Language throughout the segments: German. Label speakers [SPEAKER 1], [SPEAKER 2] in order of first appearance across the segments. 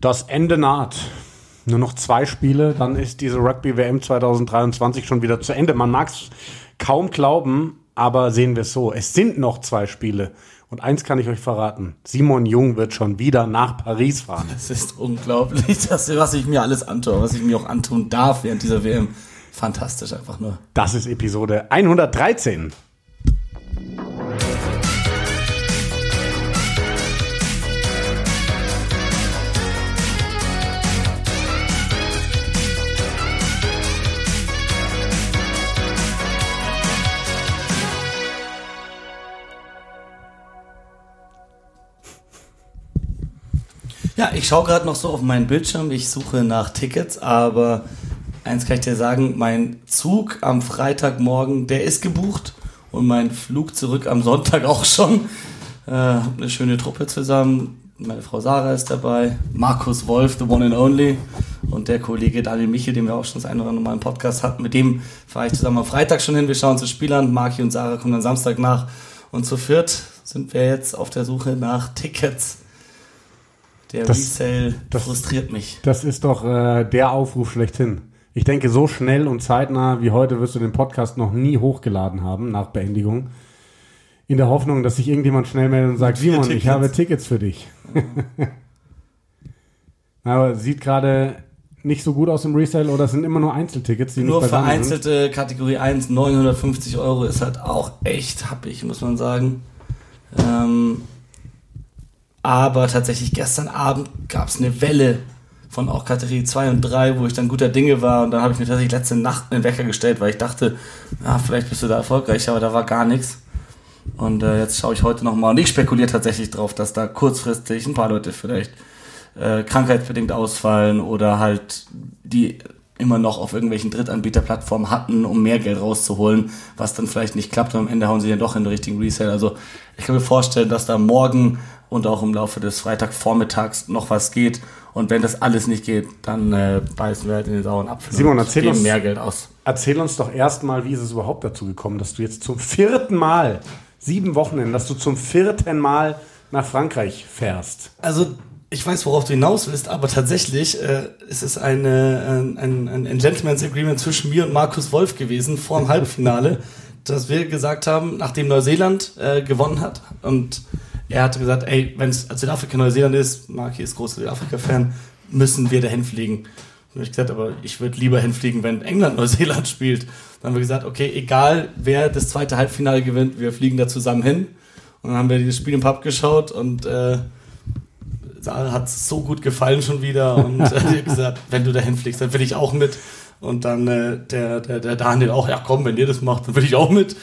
[SPEAKER 1] Das Ende naht. Nur noch zwei Spiele, dann ist diese Rugby WM 2023 schon wieder zu Ende. Man mag es kaum glauben, aber sehen wir es so. Es sind noch zwei Spiele. Und eins kann ich euch verraten. Simon Jung wird schon wieder nach Paris fahren.
[SPEAKER 2] Das ist unglaublich, das, was ich mir alles antue, was ich mir auch antun darf während dieser WM. Fantastisch einfach nur.
[SPEAKER 1] Das ist Episode 113.
[SPEAKER 2] Ja, ich schaue gerade noch so auf meinen Bildschirm. Ich suche nach Tickets, aber eins kann ich dir sagen, mein Zug am Freitagmorgen, der ist gebucht und mein Flug zurück am Sonntag auch schon. Äh, eine schöne Truppe zusammen. Meine Frau Sarah ist dabei, Markus Wolf, the one and only, und der Kollege Daniel Michel, den wir auch schon das eine oder andere Mal im Podcast hatten. Mit dem fahre ich zusammen am Freitag schon hin. Wir schauen uns das Spiel an. Marki und Sarah kommen dann Samstag nach. Und zu viert sind wir jetzt auf der Suche nach Tickets der das, Resale das, frustriert mich.
[SPEAKER 1] Das ist doch äh, der Aufruf schlechthin. Ich denke, so schnell und zeitnah wie heute wirst du den Podcast noch nie hochgeladen haben nach Beendigung. In der Hoffnung, dass sich irgendjemand schnell meldet und sagt, Simon, Tickets. ich habe Tickets für dich. Aber sieht gerade nicht so gut aus im Resale oder sind immer nur Einzeltickets?
[SPEAKER 2] Die nur vereinzelte sind? Kategorie 1, 950 Euro ist halt auch echt happig, muss man sagen. Ähm, aber tatsächlich gestern Abend gab es eine Welle von auch Kategorie 2 und 3, wo ich dann guter Dinge war. Und dann habe ich mir tatsächlich letzte Nacht einen Wecker gestellt, weil ich dachte, ja, vielleicht bist du da erfolgreich, aber da war gar nichts. Und äh, jetzt schaue ich heute nochmal. Und ich spekuliere tatsächlich drauf, dass da kurzfristig ein paar Leute vielleicht äh, krankheitsbedingt ausfallen oder halt die immer noch auf irgendwelchen Drittanbieterplattformen hatten, um mehr Geld rauszuholen, was dann vielleicht nicht klappt und am Ende hauen sie dann doch in den richtigen Resale. Also ich kann mir vorstellen, dass da morgen und auch im Laufe des Freitagvormittags noch was geht. Und wenn das alles nicht geht, dann äh, beißen wir halt in den sauren Apfel
[SPEAKER 1] Simon, erzähl uns,
[SPEAKER 2] mehr Geld aus.
[SPEAKER 1] Erzähl uns doch erstmal, wie ist es überhaupt dazu gekommen, dass du jetzt zum vierten Mal, sieben Wochenenden, dass du zum vierten Mal nach Frankreich fährst.
[SPEAKER 2] Also ich weiß, worauf du hinaus willst, aber tatsächlich äh, ist es eine, ein, ein, ein Gentleman's Agreement zwischen mir und Markus Wolf gewesen vor dem Halbfinale, dass wir gesagt haben, nachdem Neuseeland äh, gewonnen hat und er hatte gesagt, ey, wenn es Südafrika Neuseeland ist, Marki ist großer Südafrika-Fan, müssen wir dahin fliegen. Und ich gesagt, aber ich würde lieber hinfliegen, wenn England Neuseeland spielt. Dann haben wir gesagt, okay, egal wer das zweite Halbfinale gewinnt, wir fliegen da zusammen hin. Und dann haben wir dieses Spiel im Pub geschaut und äh, hat es so gut gefallen schon wieder. Und äh, gesagt, wenn du dahin fliegst, dann will ich auch mit. Und dann äh, der, der, der Daniel auch, ja komm, wenn ihr das macht, dann will ich auch mit.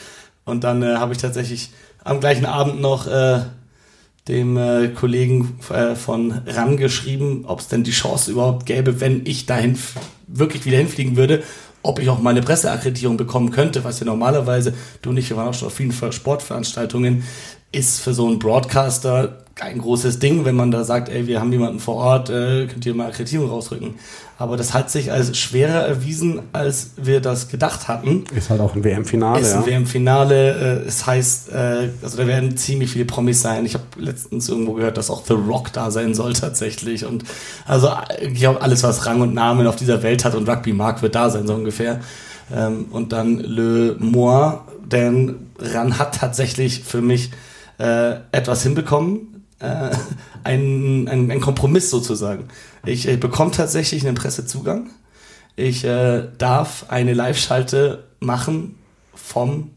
[SPEAKER 2] Und dann äh, habe ich tatsächlich am gleichen Abend noch äh, dem äh, Kollegen äh, von RAN geschrieben, ob es denn die Chance überhaupt gäbe, wenn ich dahin wirklich wieder hinfliegen würde, ob ich auch mal eine Presseakkreditierung bekommen könnte, was ja normalerweise, du und ich, wir waren auch schon auf vielen Sportveranstaltungen, ist für so einen Broadcaster kein großes Ding, wenn man da sagt, ey, wir haben jemanden vor Ort, äh, könnt ihr mal Akkreditierung rausrücken. Aber das hat sich als schwerer erwiesen, als wir das gedacht hatten.
[SPEAKER 1] Ist halt auch ein WM-Finale.
[SPEAKER 2] Ist ein ja. WM-Finale. Äh, es heißt, äh, also da werden ziemlich viele Promis sein. Ich habe letztens irgendwo gehört, dass auch The Rock da sein soll tatsächlich. Und also ich glaube, alles, was Rang und Namen auf dieser Welt hat und Rugby mag, wird da sein, so ungefähr. Ähm, und dann Le Moi, denn Ran hat tatsächlich für mich äh, etwas hinbekommen äh, ein, ein, ein, Kompromiss sozusagen. Ich äh, bekomme tatsächlich einen Pressezugang. Ich äh, darf eine Live-Schalte machen vom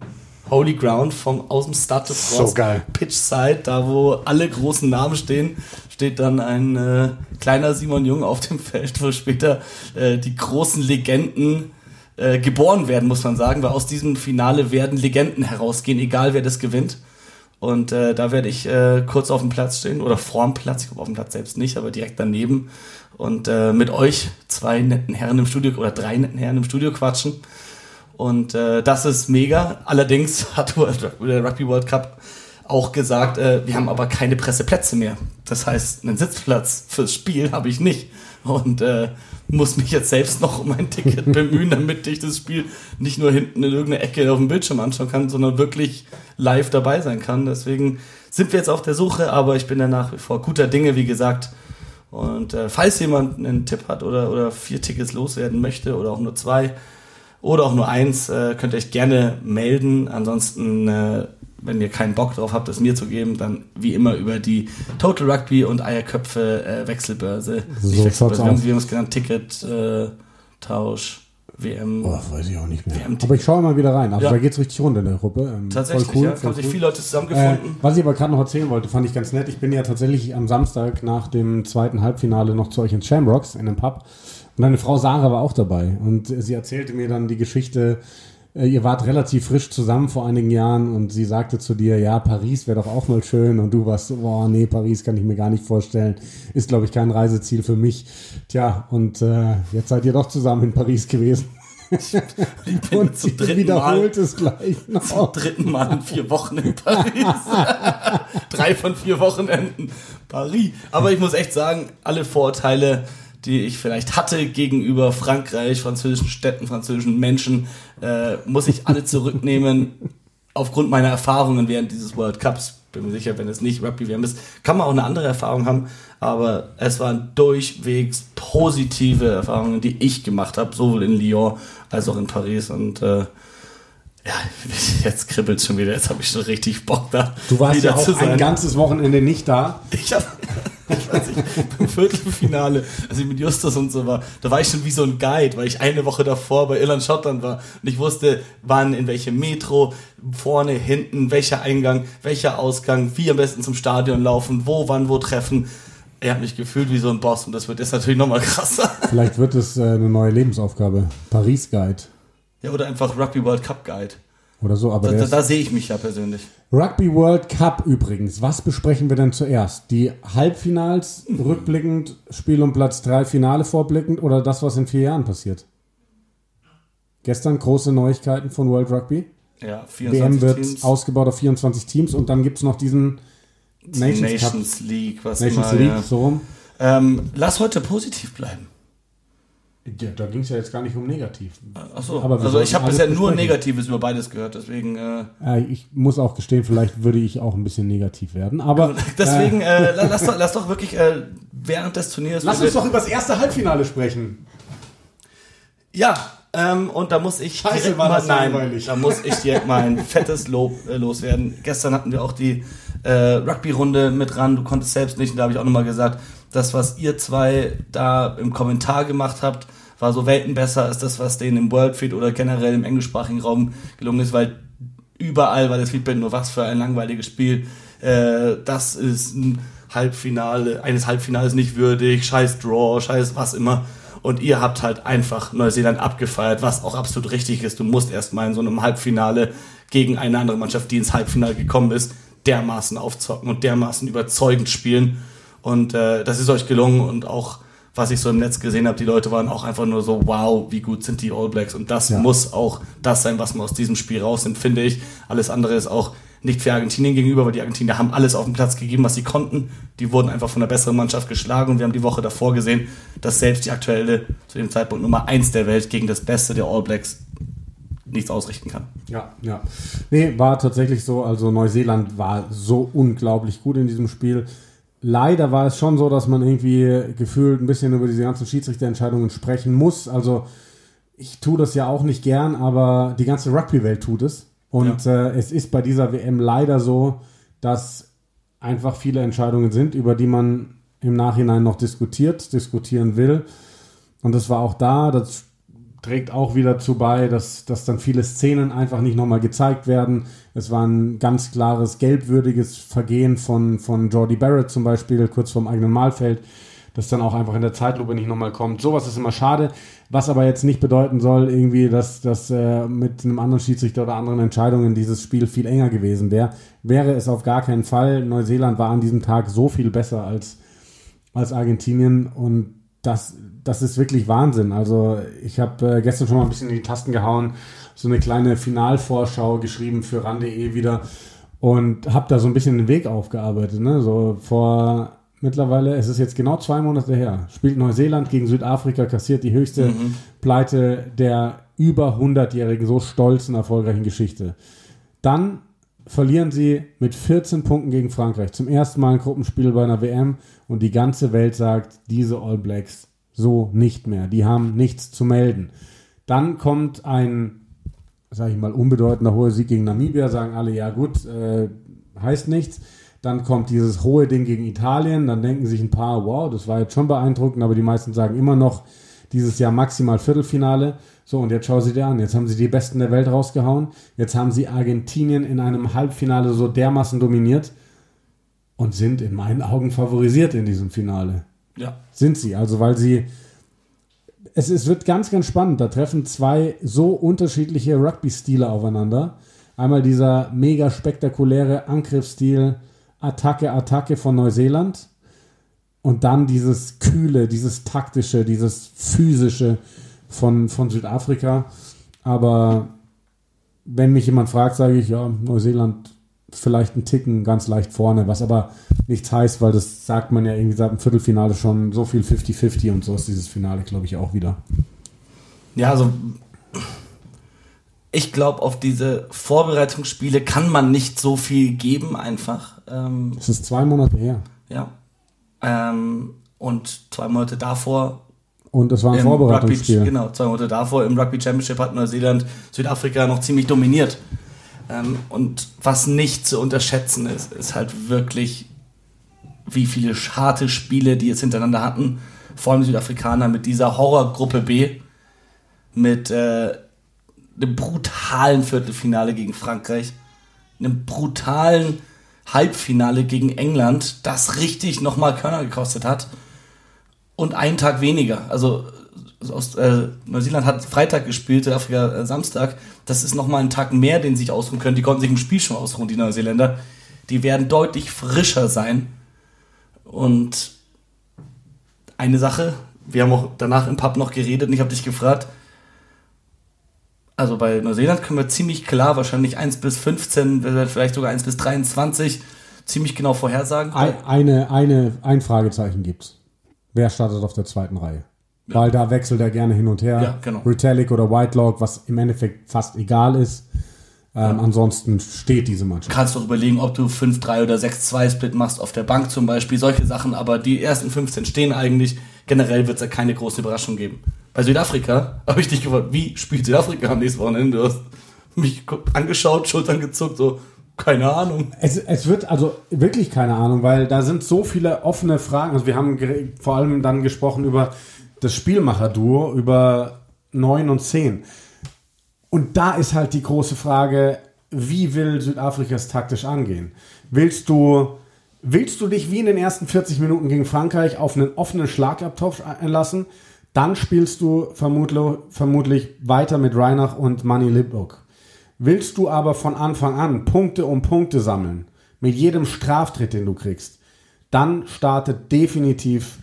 [SPEAKER 2] Holy Ground, vom aus dem Start des
[SPEAKER 1] so geil.
[SPEAKER 2] Pitch Side, da wo alle großen Namen stehen, steht dann ein äh, kleiner Simon Jung auf dem Feld, wo später äh, die großen Legenden äh, geboren werden, muss man sagen, weil aus diesem Finale werden Legenden herausgehen, egal wer das gewinnt. Und äh, da werde ich äh, kurz auf dem Platz stehen oder vorm Platz, ich glaube auf dem Platz selbst nicht, aber direkt daneben und äh, mit euch zwei netten Herren im Studio oder drei netten Herren im Studio quatschen. Und äh, das ist mega. Allerdings hat der Rugby World Cup auch gesagt, äh, wir haben aber keine Presseplätze mehr. Das heißt, einen Sitzplatz fürs Spiel habe ich nicht. Und äh, muss mich jetzt selbst noch um ein Ticket bemühen, damit ich das Spiel nicht nur hinten in irgendeiner Ecke auf dem Bildschirm anschauen kann, sondern wirklich live dabei sein kann. Deswegen sind wir jetzt auf der Suche, aber ich bin ja nach wie vor guter Dinge, wie gesagt. Und äh, falls jemand einen Tipp hat oder, oder vier Tickets loswerden möchte oder auch nur zwei oder auch nur eins, äh, könnt ihr euch gerne melden. Ansonsten, äh, wenn ihr keinen Bock drauf habt, es mir zu geben, dann wie immer über die Total Rugby und Eierköpfe äh, Wechselbörse.
[SPEAKER 1] So
[SPEAKER 2] Wechselbörse, wir haben wir haben es genannt, Ticket, äh, Tausch, WM.
[SPEAKER 1] Boah, weiß ich auch nicht mehr.
[SPEAKER 2] WM
[SPEAKER 1] Aber ich schaue mal wieder rein. Also
[SPEAKER 2] Ja.
[SPEAKER 1] da geht's richtig rund in der Gruppe. Ähm,
[SPEAKER 2] Tatsächlich,
[SPEAKER 1] voll cool,
[SPEAKER 2] ja,
[SPEAKER 1] voll
[SPEAKER 2] haben sich viele Leute
[SPEAKER 1] Äh,
[SPEAKER 2] zusammengefunden.
[SPEAKER 1] was ich aber gerade noch erzählen wollte, fand ich ganz nett. Ich bin ja tatsächlich am Samstag nach dem zweiten Halbfinale noch zu euch ins Shamrocks in einem Pub. Und deine Frau Sarah war auch dabei. Und sie erzählte mir dann die Geschichte, äh, ihr wart relativ frisch zusammen vor einigen Jahren und sie sagte zu dir, ja, Paris wäre doch auch mal schön. Und du warst so, boah, nee, Paris kann ich mir gar nicht vorstellen. Ist, glaube ich, kein Reiseziel für mich. Tja, und äh, jetzt seid ihr doch zusammen in Paris gewesen.
[SPEAKER 2] Ich bin
[SPEAKER 1] Und
[SPEAKER 2] zum
[SPEAKER 1] sie
[SPEAKER 2] dritten Mal
[SPEAKER 1] wiederholt es gleich noch.
[SPEAKER 2] zum dritten Mal in vier Wochen in Paris. Drei von vier Wochenenden Paris. Aber ich muss echt sagen, alle Vorurteile, die ich vielleicht hatte gegenüber Frankreich, französischen Städten, französischen Menschen, äh, muss ich alle zurücknehmen. Aufgrund meiner Erfahrungen während dieses World Cups. Bin mir sicher, wenn es nicht Rugby WM ist, kann man auch eine andere Erfahrung haben. Aber es waren durchwegs positive Erfahrungen, die ich gemacht habe, sowohl in Lyon als auch in Paris. Und äh, ja, jetzt kribbelt schon wieder. Jetzt habe ich schon richtig Bock da.
[SPEAKER 1] Du warst ja auch ein ganzes Wochenende nicht da.
[SPEAKER 2] Ich habe, weiß nicht, im Viertelfinale, als ich mit Justus und so war, da war ich schon wie so ein Guide, weil ich eine Woche davor bei Irland Schottland war und ich wusste, wann, in welche Metro, vorne, hinten, welcher Eingang, welcher Ausgang, wie am besten zum Stadion laufen, wo, wann, wo treffen. Er hat mich gefühlt wie so ein Boss und das wird jetzt natürlich nochmal krasser.
[SPEAKER 1] Vielleicht wird es äh, eine neue Lebensaufgabe. Paris Guide
[SPEAKER 2] Ja, oder einfach Rugby World Cup Guide.
[SPEAKER 1] Oder so. Aber
[SPEAKER 2] Da, da, da sehe ich mich ja persönlich.
[SPEAKER 1] Rugby World Cup übrigens. Was besprechen wir denn zuerst? Die Halbfinals rückblickend, Spiel um Platz 3, Finale vorblickend oder das, was in vier Jahren passiert? Gestern große Neuigkeiten von World Rugby.
[SPEAKER 2] Ja,
[SPEAKER 1] WM
[SPEAKER 2] 24
[SPEAKER 1] wird
[SPEAKER 2] Teams.
[SPEAKER 1] ausgebaut auf 24 Teams und dann gibt es noch diesen Nations,
[SPEAKER 2] Nations, League, was
[SPEAKER 1] Cup. Nations
[SPEAKER 2] immer,
[SPEAKER 1] League,
[SPEAKER 2] ja.
[SPEAKER 1] so rum.
[SPEAKER 2] Ähm, lass heute positiv bleiben.
[SPEAKER 1] Ja, da ging es ja jetzt gar nicht um negativ.
[SPEAKER 2] Achso, also ich habe bisher nur. Negatives über beides gehört, deswegen äh,
[SPEAKER 1] Äh, ich muss auch gestehen, vielleicht würde ich auch ein bisschen negativ werden. Aber
[SPEAKER 2] deswegen äh, la- lass, doch, lass doch wirklich äh, während des Turniers
[SPEAKER 1] lass uns doch über das erste Halbfinale sprechen.
[SPEAKER 2] ja ähm, und da muss ich
[SPEAKER 1] Scheiße,
[SPEAKER 2] direkt
[SPEAKER 1] war
[SPEAKER 2] mal
[SPEAKER 1] das
[SPEAKER 2] nein,
[SPEAKER 1] langweilig.
[SPEAKER 2] da muss ich direkt mal ein fettes Lob äh, loswerden. Gestern hatten wir auch die äh, Rugby-Runde mit ran. Du konntest selbst nicht, und da habe ich auch nochmal gesagt, das was ihr zwei da im Kommentar gemacht habt, war so Welten besser als das, was denen im Worldfeed oder generell im englischsprachigen Raum gelungen ist, weil überall war das Feedback nur was für ein langweiliges Spiel. Äh, das ist ein Halbfinale, eines Halbfinales nicht würdig, scheiß Draw, scheiß was immer. Und ihr habt halt einfach Neuseeland abgefeiert, was auch absolut richtig ist. Du musst erstmal in so einem Halbfinale gegen eine andere Mannschaft, die ins Halbfinale gekommen ist, dermaßen aufzocken und dermaßen überzeugend spielen. Und äh, das ist euch gelungen und auch was ich so im Netz gesehen habe, die Leute waren auch einfach nur so, wow, wie gut sind die All Blacks. Und das
[SPEAKER 1] Ja.
[SPEAKER 2] muss auch das sein, was man aus diesem Spiel rausnimmt, finde ich. Alles andere ist auch nicht für Argentinien gegenüber, weil die Argentinier haben alles auf den Platz gegeben, was sie konnten. Die wurden einfach von einer besseren Mannschaft geschlagen und wir haben die Woche davor gesehen, dass selbst die aktuelle, zu dem Zeitpunkt Nummer eins der Welt gegen das Beste der All Blacks nichts ausrichten kann.
[SPEAKER 1] Ja, ja. Nee, war tatsächlich so. Also Neuseeland war so unglaublich gut in diesem Spiel. Leider war es schon so, dass man irgendwie gefühlt ein bisschen über diese ganzen Schiedsrichterentscheidungen sprechen muss. Also ich tue das ja auch nicht gern, aber die ganze Rugby-Welt tut es. Und äh, es ist bei dieser WM leider so, dass einfach viele Entscheidungen sind, über die man im Nachhinein noch diskutiert, diskutieren will. Und das war auch da, das trägt auch wieder zu bei, dass, dass dann viele Szenen einfach nicht nochmal gezeigt werden. Es war ein ganz klares gelbwürdiges Vergehen von, von Jordi Barrett zum Beispiel, kurz vorm eigenen Mahlfeld, das dann auch einfach in der Zeitlupe nicht nochmal kommt. Sowas ist immer schade, was aber jetzt nicht bedeuten soll, irgendwie, dass, dass äh, mit einem anderen Schiedsrichter oder anderen Entscheidungen dieses Spiel viel enger gewesen wäre. Wäre es auf gar keinen Fall. Neuseeland war an diesem Tag so viel besser als, als Argentinien und das, das ist wirklich Wahnsinn. Also ich habe äh, gestern schon mal ein bisschen in die Tasten gehauen, so eine kleine Finalvorschau geschrieben für ran.de wieder und habe da so ein bisschen den Weg aufgearbeitet. Ne? So vor mittlerweile, es ist jetzt genau zwei Monate her, spielt Neuseeland gegen Südafrika, kassiert die höchste Pleite der über 100-jährigen, so stolzen, erfolgreichen Geschichte. Dann verlieren sie mit 14 Punkten gegen Frankreich. Zum ersten Mal ein Gruppenspiel bei einer WM und die ganze Welt sagt, diese All Blacks so nicht mehr. Die haben nichts zu melden. Dann kommt ein, sag ich mal, unbedeutender hoher Sieg gegen Namibia, sagen alle, ja gut, äh, heißt nichts. Dann kommt dieses hohe Ding gegen Italien, dann denken sich ein paar, wow, das war jetzt schon beeindruckend, aber die meisten sagen immer noch, dieses Jahr maximal Viertelfinale. So, und jetzt schau sie dir an. Jetzt haben sie die Besten der Welt rausgehauen. Jetzt haben sie Argentinien in einem Halbfinale so dermaßen dominiert und sind in meinen Augen favorisiert in diesem Finale.
[SPEAKER 2] Ja.
[SPEAKER 1] Sind sie. Also, weil sie. Es, es wird ganz, ganz spannend. Da treffen zwei so unterschiedliche Rugby-Stile aufeinander. Einmal dieser mega spektakuläre Angriffsstil, Attacke, Attacke von Neuseeland. Und dann dieses Kühle, dieses Taktische, dieses Physische von, von Südafrika. Aber wenn mich jemand fragt, sage ich, ja, Neuseeland vielleicht einen Ticken ganz leicht vorne, was aber nichts heißt, weil das sagt man ja irgendwie seit dem Viertelfinale schon so viel 50-50 und so ist dieses Finale, glaube ich, auch wieder.
[SPEAKER 2] Ja, also ich glaube, auf diese Vorbereitungsspiele kann man nicht so viel geben, einfach. Ähm,
[SPEAKER 1] es ist zwei Monate her.
[SPEAKER 2] Ja. Ähm, und zwei Monate davor
[SPEAKER 1] und es war ein Vorbereitungsspiel.
[SPEAKER 2] Rugby, genau, zwei Monate davor im Rugby Championship hat Neuseeland Südafrika noch ziemlich dominiert. Ähm, und was nicht zu unterschätzen ist, ist halt wirklich, wie viele harte Spiele die jetzt hintereinander hatten. Vor allem Südafrikaner mit dieser Horrorgruppe B, mit äh, einem brutalen Viertelfinale gegen Frankreich, einem brutalen Halbfinale gegen England, das richtig nochmal Körner gekostet hat und einen Tag weniger. Also aus, äh, Neuseeland hat Freitag gespielt, Südafrika äh, Samstag. Das ist nochmal ein Tag mehr, den sie sich ausruhen können. Die konnten sich im Spiel schon ausruhen, die Neuseeländer. Die werden deutlich frischer sein. Und eine Sache, wir haben auch danach im Pub noch geredet und ich habe dich gefragt, also bei Neuseeland können wir ziemlich klar wahrscheinlich 1 bis 15, vielleicht sogar 1 bis 23 ziemlich genau vorhersagen.
[SPEAKER 1] Eine, eine, ein Fragezeichen gibt's. Wer startet auf der zweiten Reihe? Weil da wechselt er gerne hin und her.
[SPEAKER 2] Ja, genau.
[SPEAKER 1] Retallic oder Whitelock, was im Endeffekt fast egal ist. Ähm, ja. Ansonsten steht diese Mannschaft.
[SPEAKER 2] Kannst du überlegen, ob du 5-3 oder 6-2-Split machst auf der Bank zum Beispiel, solche Sachen, aber die ersten 15 stehen eigentlich. Generell wird es ja keine große Überraschung geben. Bei Südafrika habe ich dich gefragt, wie spielt Südafrika am nächsten Wochenende? Du hast mich angeschaut, Schultern gezuckt, so, keine Ahnung.
[SPEAKER 1] Es, es wird also wirklich keine Ahnung, weil da sind so viele offene Fragen. Also wir haben vor allem dann gesprochen über das Spielmacher-Duo, über 9 und 10. Und da ist halt die große Frage, wie will Südafrika es taktisch angehen? Willst du, willst du dich wie in den ersten 40 Minuten gegen Frankreich auf einen offenen Schlagabtopf einlassen? Dann spielst du vermutlich, vermutlich weiter mit Reinach und Manny Lipbock. Willst du aber von Anfang an Punkte um Punkte sammeln, mit jedem Straftritt, den du kriegst, dann startet definitiv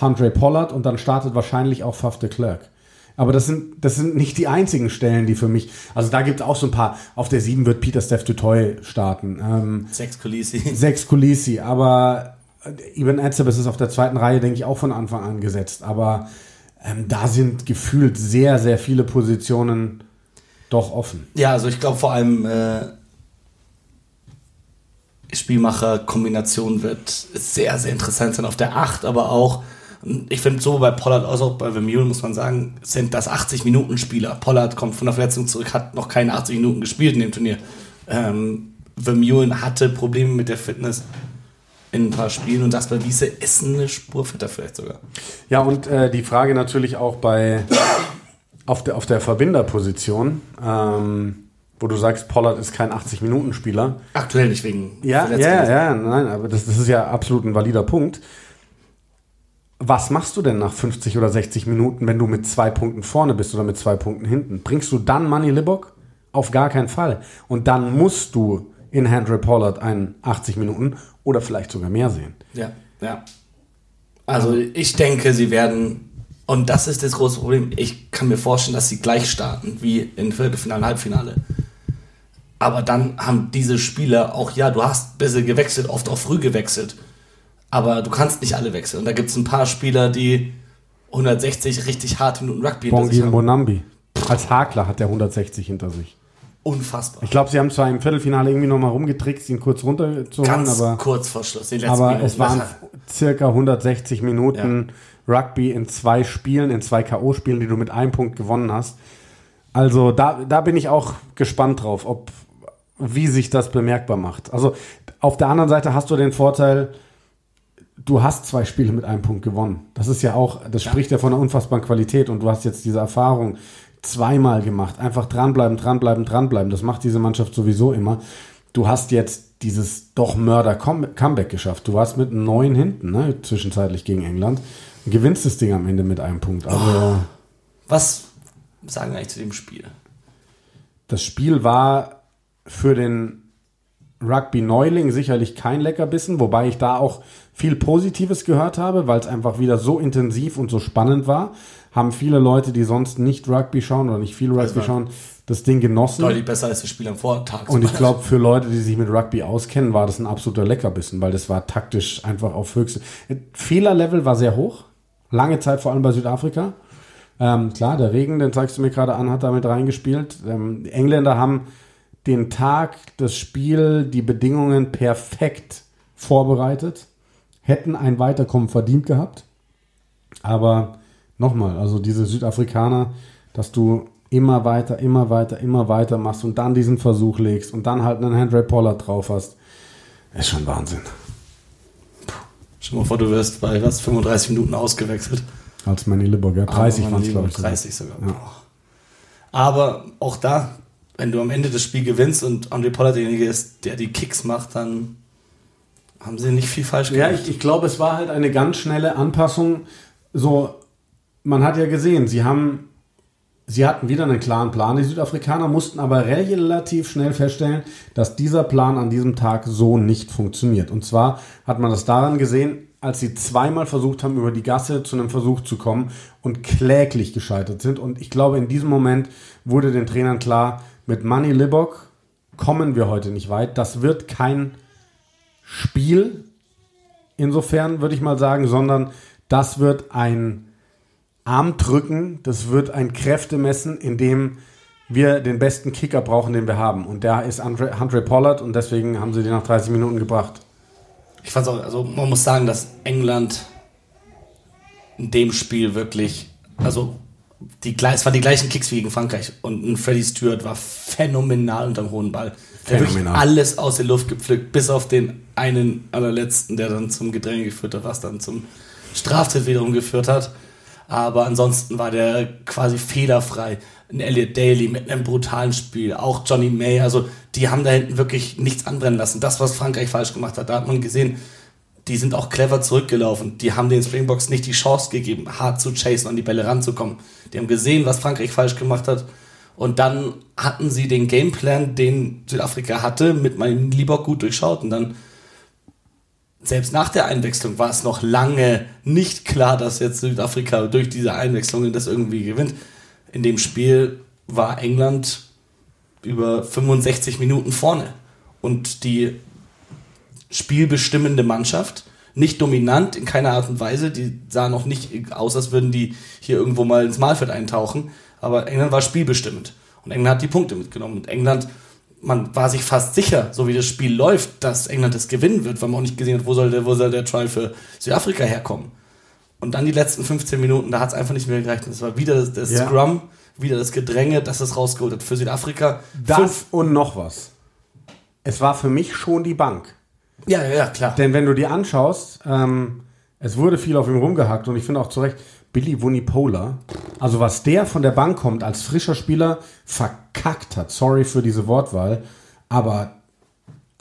[SPEAKER 1] Andre Pollard und dann startet wahrscheinlich auch Faf de Klerk. Aber das sind, das sind nicht die einzigen Stellen, die für mich. Also da gibt es auch so ein paar. Auf der 7 wird Peter Steph Dutoy starten. Ähm,
[SPEAKER 2] sechs Kulisi.
[SPEAKER 1] Sechs Kulisi. Aber Ivan Etzebes ist auf der zweiten Reihe, denke ich, auch von Anfang an gesetzt. Aber ähm, da sind gefühlt sehr, sehr viele Positionen doch offen.
[SPEAKER 2] Ja, also ich glaube vor allem äh, Spielmacher-Kombination wird sehr, sehr interessant sein auf der 8, aber auch, ich finde so bei Pollard als auch bei Vermeulen muss man sagen, sind das 80-Minuten-Spieler. Pollard kommt von der Verletzung zurück, hat noch keine 80 Minuten gespielt in dem Turnier. Ähm, Vermeulen hatte Probleme mit der Fitness in ein paar Spielen und das bei Wiese ist eine Spur fitter vielleicht sogar.
[SPEAKER 1] Ja, und äh, die Frage natürlich auch bei auf der, auf der Verbinderposition, ähm, wo du sagst, Pollard ist kein 80-Minuten-Spieler.
[SPEAKER 2] Aktuell nicht wegen.
[SPEAKER 1] Ja, ja, ja, nein, aber das, das ist ja absolut ein valider Punkt. Was machst du denn nach 50 oder 60 Minuten, wenn du mit zwei Punkten vorne bist oder mit zwei Punkten hinten? Bringst du dann Money Libbock? Auf gar keinen Fall. Und dann musst du in Henry Pollard einen 80 Minuten oder vielleicht sogar mehr sehen.
[SPEAKER 2] Ja, ja. Also ich denke, sie werden und das ist das große Problem. Ich kann mir vorstellen, dass sie gleich starten wie in Viertelfinale, Halbfinale. Aber dann haben diese Spieler auch, ja, du hast ein bisschen gewechselt, oft auch früh gewechselt. Aber du kannst nicht alle wechseln. Und da gibt es ein paar Spieler, die 160 richtig hart Minuten Rugby
[SPEAKER 1] hinter sich haben. Bonambi. Als Hakler hat er 160 hinter sich.
[SPEAKER 2] unfassbar.
[SPEAKER 1] Ich glaube, sie haben zwar im Viertelfinale irgendwie nochmal rumgetrickst, ihn kurz runterzuholen,
[SPEAKER 2] Ganz
[SPEAKER 1] aber,
[SPEAKER 2] kurz vor Schluss, die letzten
[SPEAKER 1] aber
[SPEAKER 2] Minuten.
[SPEAKER 1] es waren circa 160 Minuten Rugby in zwei Spielen, in zwei K.O.-Spielen, die du mit einem Punkt gewonnen hast. Also da, da bin ich auch gespannt drauf, ob wie sich das bemerkbar macht. Also auf der anderen Seite hast du den Vorteil, du hast zwei Spiele mit einem Punkt gewonnen. Das ist ja auch, das spricht ja von einer unfassbaren Qualität und du hast jetzt diese Erfahrung zweimal gemacht. Einfach dranbleiben, dranbleiben, dranbleiben. Das macht diese Mannschaft sowieso immer. Du hast jetzt dieses doch Mörder-Comeback geschafft. Du warst mit neuen hinten, ne, zwischenzeitlich gegen England. Und gewinnst das Ding am Ende mit einem Punkt. Also
[SPEAKER 2] Was sagen wir eigentlich zu dem Spiel?
[SPEAKER 1] das Spiel war für den Rugby-Neuling sicherlich kein Leckerbissen, wobei ich da auch viel Positives gehört habe, weil es einfach wieder so intensiv und so spannend war. Haben viele Leute, die sonst nicht Rugby schauen oder nicht viel Rugby
[SPEAKER 2] war
[SPEAKER 1] schauen, das Ding genossen.
[SPEAKER 2] Deutlich besser als das Spiel am Vortag.
[SPEAKER 1] Und ich glaube, für Leute, die sich mit Rugby auskennen, war das ein absoluter Leckerbissen, weil das war taktisch einfach auf höchste. Fehlerlevel war sehr hoch. Lange Zeit, vor allem bei Südafrika. Ähm, klar, der Regen, den zeigst du mir gerade an, hat damit reingespielt. Ähm, die Engländer haben den Tag, das Spiel, die Bedingungen perfekt vorbereitet. Hätten ein Weiterkommen verdient gehabt. Aber nochmal, also diese Südafrikaner, dass du immer weiter, immer weiter, immer weiter machst und dann diesen Versuch legst und dann halt einen Andre Pollard drauf hast, ist schon Wahnsinn.
[SPEAKER 2] Stell dir mal vor, du wirst bei was, 35 Minuten ausgewechselt.
[SPEAKER 1] Als Manny Liburg, ja. 30
[SPEAKER 2] Aber
[SPEAKER 1] waren es, glaube ich. sogar.
[SPEAKER 2] 30 sogar.
[SPEAKER 1] Ja.
[SPEAKER 2] Aber auch da, wenn du am Ende das Spiel gewinnst und Andre Pollard derjenige ist, der die Kicks macht, dann haben sie nicht viel falsch
[SPEAKER 1] Ja,
[SPEAKER 2] gemacht.
[SPEAKER 1] ich, ich glaube, es war halt eine ganz schnelle Anpassung. So, man hat ja gesehen, sie haben, sie hatten wieder einen klaren Plan. Die Südafrikaner mussten aber relativ schnell feststellen, dass dieser Plan an diesem Tag so nicht funktioniert. Und zwar hat man das daran gesehen, als sie zweimal versucht haben, über die Gasse zu einem Versuch zu kommen und kläglich gescheitert sind. Und ich glaube, in diesem Moment wurde den Trainern klar, mit Manny Libok kommen wir heute nicht weit. Das wird kein Spiel, insofern würde ich mal sagen, sondern das wird ein Armdrücken, das wird ein Kräftemessen, in dem wir den besten Kicker brauchen, den wir haben. Und der ist Andre, Andre Pollard und deswegen haben sie den nach 30 Minuten gebracht.
[SPEAKER 2] Ich fand's auch, also man muss sagen, dass England in dem Spiel wirklich, also die, es waren die gleichen Kicks wie gegen Frankreich und ein Freddy Stewart war phänomenal unterm hohen Ball. Der hat wirklich
[SPEAKER 1] Phänomenal.
[SPEAKER 2] alles aus der Luft gepflückt, bis auf den einen allerletzten, der dann zum Gedränge geführt hat, was dann zum Straftat wiederum geführt hat. Aber ansonsten war der quasi fehlerfrei. Ein Elliot Daly mit einem brutalen Spiel, auch Johnny May, also die haben da hinten wirklich nichts anbrennen lassen. Das, was Frankreich falsch gemacht hat, da hat man gesehen, die sind auch clever zurückgelaufen. Die haben den Springboks nicht die Chance gegeben, hart zu chasen, an die Bälle ranzukommen. Die haben gesehen, was Frankreich falsch gemacht hat. Und dann hatten sie den Gameplan, den Südafrika hatte, mit meinem Lieber gut durchschaut. Und dann, selbst nach der Einwechslung, war es noch lange nicht klar, dass jetzt Südafrika durch diese Einwechslungen das irgendwie gewinnt. In dem Spiel war England über 65 Minuten vorne. Und die spielbestimmende Mannschaft. Nicht dominant in keiner Art und Weise. Die sah noch nicht aus, als würden die hier irgendwo mal ins Mahlfeld eintauchen. Aber England war spielbestimmend. Und England hat die Punkte mitgenommen. Und England, man war sich fast sicher, so wie das Spiel läuft, dass England es gewinnen wird, weil man auch nicht gesehen hat, wo soll der, wo soll der Trial für Südafrika herkommen. Und dann die letzten 15 Minuten, da hat es einfach nicht mehr gereicht. Das war wieder das, das
[SPEAKER 1] Ja.
[SPEAKER 2] Scrum, wieder das Gedränge, das es rausgeholt hat für Südafrika.
[SPEAKER 1] Das
[SPEAKER 2] Fünf-
[SPEAKER 1] und noch was. Es war für mich schon die Bank.
[SPEAKER 2] Ja, ja, klar.
[SPEAKER 1] Denn wenn du dir anschaust, ähm, es wurde viel auf ihm rumgehackt und ich finde auch zu Recht, Billy Wunipola, also was der von der Bank kommt als frischer Spieler, verkackt hat. Sorry für diese Wortwahl, aber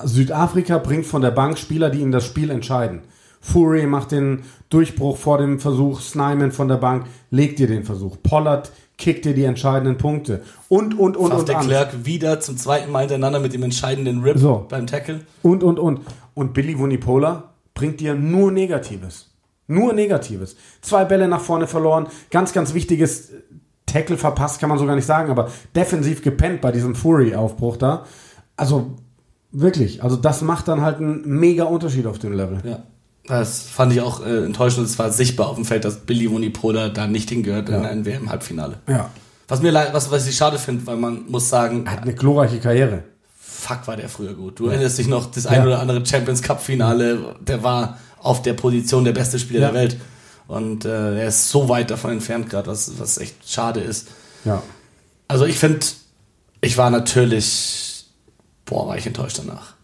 [SPEAKER 1] Südafrika bringt von der Bank Spieler, die ihm das Spiel entscheiden. Fury macht den Durchbruch vor dem Versuch, Snyman von der Bank legt dir den Versuch. Pollard kickt dir die entscheidenden Punkte. Und, und, und,
[SPEAKER 2] Faf
[SPEAKER 1] und,
[SPEAKER 2] de
[SPEAKER 1] und.
[SPEAKER 2] Klerk wieder zum zweiten Mal hintereinander mit dem entscheidenden Rip
[SPEAKER 1] So.
[SPEAKER 2] beim Tackle.
[SPEAKER 1] Und, und, und. Und Billy Wunipola bringt dir nur Negatives. Nur Negatives. Zwei Bälle nach vorne verloren. Ganz, ganz wichtiges Tackle verpasst, kann man so gar nicht sagen, aber defensiv gepennt bei diesem Fury-Aufbruch da. Also wirklich, also das macht dann halt einen mega Unterschied auf dem Level.
[SPEAKER 2] Ja. Das fand ich auch äh, enttäuschend. Es war sichtbar auf dem Feld, dass Billy Wunipola da nicht hingehört in
[SPEAKER 1] Ja.
[SPEAKER 2] ein WM-Halbfinale.
[SPEAKER 1] Ja.
[SPEAKER 2] Was mir was, was ich schade finde, weil man muss sagen,
[SPEAKER 1] Er hat eine glorreiche Karriere.
[SPEAKER 2] Fuck war der früher gut. Du erinnerst dich noch, das ein oder andere Champions Cup Finale, der war auf der Position der beste Spieler der Welt. Und äh, er ist so weit davon entfernt gerade, was, was echt schade ist.
[SPEAKER 1] Ja.
[SPEAKER 2] Also ich finde, ich war natürlich, boah, war ich enttäuscht danach.